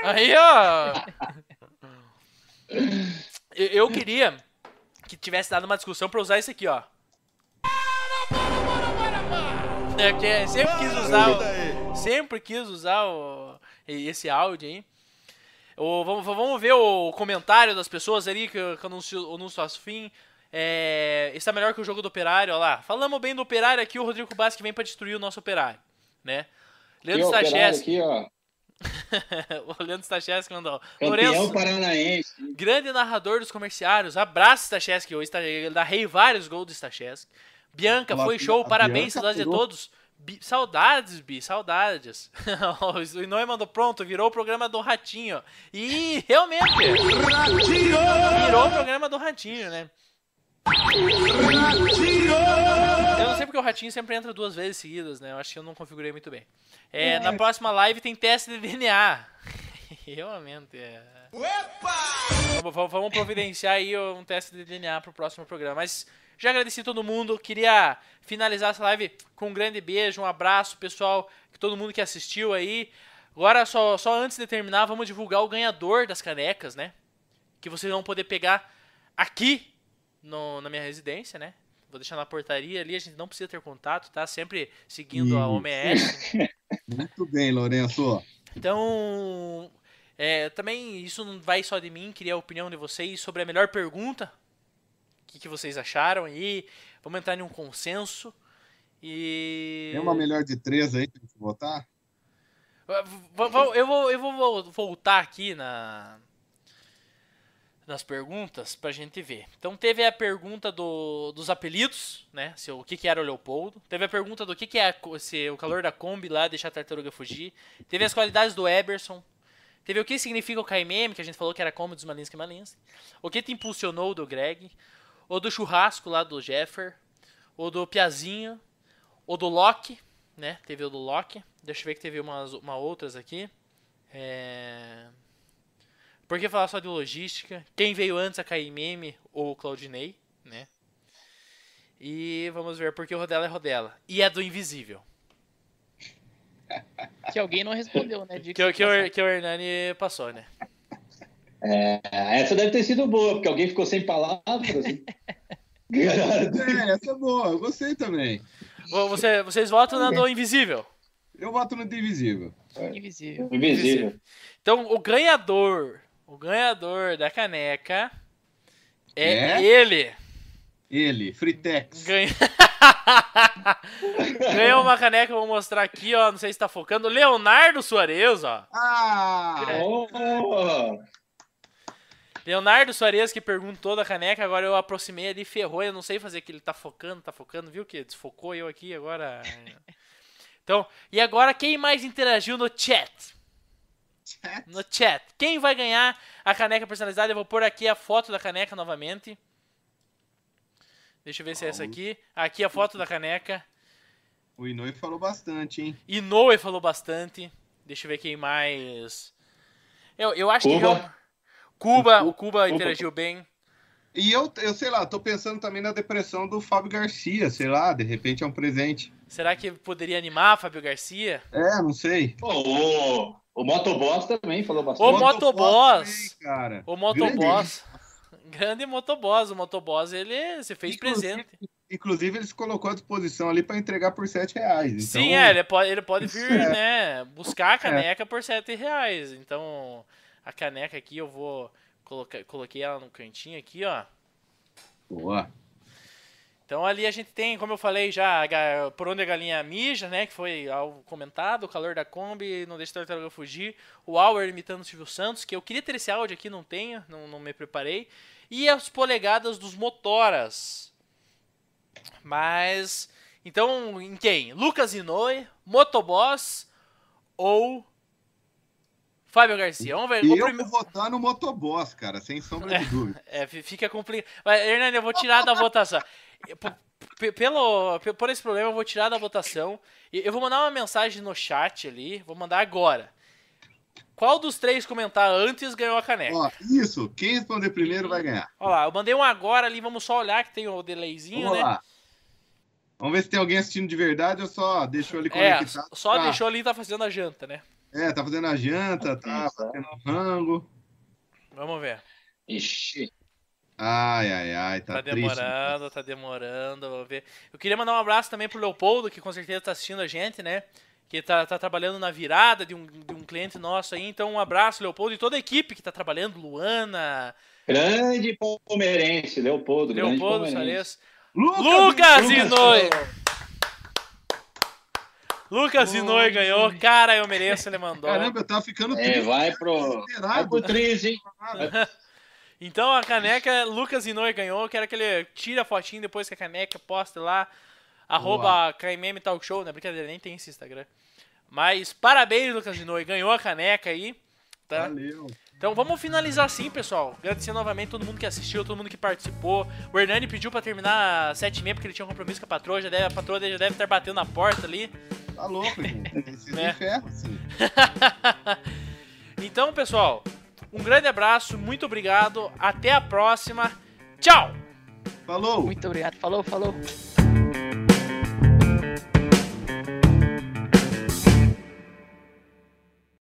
Aí, ó. Eu, eu queria que tivesse dado uma discussão pra usar isso aqui, ó. É que sempre quis usar, o, sempre quis usar o, esse áudio aí. O, vamos, vamos ver o comentário das pessoas ali que, que anuncio, anúncio ao fim. É, está melhor que o jogo do Operário, ó lá. Falamos bem do Operário aqui, o Rodrigo Basque vem pra destruir o nosso Operário, né? Leandro Stacheski. (laughs) o Leandro Stacheski mandou. Campeão Lourenço, paranaense. grande narrador dos comerciários. Abraço, Stacheski. Hoje tá- ele narrei vários gols do Stacheski. Bianca, Olá, foi show. a Parabéns, saudades de todos. Bi- saudades, Bi, saudades. (laughs) o Inoue mandou pronto, virou o programa do Ratinho. E realmente, virou o programa do Ratinho, né? Eu não sei porque o Ratinho sempre entra duas vezes seguidas, né? Eu acho que eu não configurei muito bem. É, Na próxima live tem teste de DNA. (laughs) Realmente, é. Vamos, vamos- vamos providenciar aí um teste de DNA pro próximo programa. Mas já agradeci todo mundo. Queria finalizar essa live com um grande beijo, um abraço, pessoal, que todo mundo que assistiu aí. Agora, só, só antes de terminar, vamos divulgar o ganhador das canecas, né? Que vocês vão poder pegar aqui no- na minha residência, né? Vou deixar na portaria ali, a gente não precisa ter contato, tá? Sempre seguindo a Isso. OMS. (laughs) Muito bem, Lourenço. Então, é, também isso não vai só de mim, queria a opinião de vocês sobre a melhor pergunta. O que, que vocês acharam aí? Vamos entrar em um consenso. E. Tem uma melhor de três aí pra gente votar? Eu vou, eu vou vol- voltar aqui na nas perguntas pra gente ver. Então teve a pergunta do, dos apelidos, né? Se, o que, que era o Leopoldo. Teve a pergunta do que, que é a se o calor da Kombi lá deixar a tartaruga fugir. Teve as qualidades do Eberson. Teve o que significa o KMM, que a gente falou que era como dos Malinsky Malinsky. O que te impulsionou do Greg. O do churrasco lá do Jeffer. O do Piazinho. O do Loki, né? Teve o do Loki. Deixa eu ver que teve umas uma outras aqui. É... Por que falar só de logística? Quem veio antes, a KMM ou o Claudinei, né? E vamos ver porque o Rodela é Rodela. E é do Invisível. Que alguém não respondeu, né? Que, o- que, o, que o Hernani passou, né? É, essa deve ter sido boa, porque alguém ficou sem palavras. assim. (laughs) É, essa é boa, eu gostei também. Vo- Você, vocês votam na do Invisível. Eu voto no Divisível. Invisível. Invisível. Então, o ganhador, o ganhador da caneca é, É? ele. Ele, Fritex. Ganha... (laughs) Ganhou uma caneca, eu vou mostrar aqui, ó. Não sei se tá focando. Leonardo Soares, ó. Ah! Oh, Leonardo Soares que perguntou da caneca, agora eu aproximei ali, ferrou. Eu não sei fazer que ele tá focando, tá focando, viu que desfocou eu aqui agora. (laughs) Então, e agora quem mais interagiu no chat? No chat. Quem vai ganhar a caneca personalizada? Eu vou pôr aqui a foto da caneca novamente. Deixa eu ver se é essa aqui. Aqui a foto da caneca. O Inoue falou bastante, hein? Inoue falou bastante. Deixa eu ver quem mais. Eu, eu acho que. Cuba, o Cuba interagiu bem. E eu, eu sei lá, tô pensando também na depressão do Fábio Garcia, sei lá, de repente é um presente. Será que poderia animar Fábio Garcia? É, não sei. o, o Motoboss também falou O bastante. Motoboss. também, cara. O Motoboss. Grande Motoboss. O Motoboss, ele se fez Inclusive, presente. Inclusive, ele se colocou à disposição ali pra entregar por 7 reais. Então, Sim, é, ele pode, ele pode vir, É. né, buscar a caneca por 7 reais. Então, a caneca aqui eu vou colocar, coloquei ela no cantinho aqui, ó. Boa. Então ali a gente tem, como eu falei já, por onde a galinha mija, né? Que foi algo comentado, o calor da Kombi, não deixa a tartaruga fugir. O Auer imitando o Silvio Santos, que eu queria ter esse áudio aqui, não tenho, não, não me preparei. E as polegadas dos motoras. Mas. Então, em quem? Lucas Inoue, Motoboss ou Fábio Garcia? Vamos ver. Eu prime... vou votar no Motoboss, cara, sem sombra de dúvida. É, fica complicado. Mas, Hernani, eu vou tirar da votação. Pelo, por esse problema, eu vou tirar da votação. Eu vou mandar uma mensagem no chat ali. Vou mandar agora. Qual dos três comentar antes ganhou a caneca? Ó, isso. Quem responder primeiro vai ganhar. Olha lá, eu mandei um agora ali. Vamos só olhar que tem o delayzinho, Vamos né? Lá. Vamos ver se tem alguém assistindo de verdade ou só deixou ali é, conectado. É, só deixou ali e tá fazendo a janta, né? É, tá fazendo a janta, tá fazendo rango. Vamos ver. Ixi. Ai, ai, ai, tá, tá demorando, triste. tá demorando, vou ver. Eu queria mandar um abraço também pro Leopoldo, que com certeza tá assistindo a gente, né? Que tá, tá trabalhando na virada de um, de um cliente nosso aí. Então, um abraço, Leopoldo, e toda a equipe que tá trabalhando, Luana. Grande palmeirense, Leopoldo. Leopoldo, Salles. Lucas, Lucas Inoi! Lucas Inoi ganhou. Cara, eu mereço, ele mandou. Caramba, eu tava ficando é, triste. É, vai pro, vai pro triste, hein? (laughs) Então a caneca, Lucas Inoi ganhou. Quero que ele tire a fotinho depois que a caneca poste lá. Arroba KMM Talk Show, né? Brincadeira, nem tem esse Instagram. Mas parabéns, Lucas Inoi. Ganhou a caneca aí. Tá? Valeu. Então vamos finalizar assim, pessoal. Agradecer novamente todo mundo que assistiu, todo mundo que participou. O Hernani pediu para terminar às 7h30 porque ele tinha um compromisso com a patroa. Já deve, a patroa já deve estar batendo na porta ali. Tá louco, gente. (laughs) Precisa é. de né? ferro, sim. (laughs) então, pessoal, um grande abraço, muito obrigado. Até a próxima. Tchau! Falou! Muito obrigado. Falou, falou.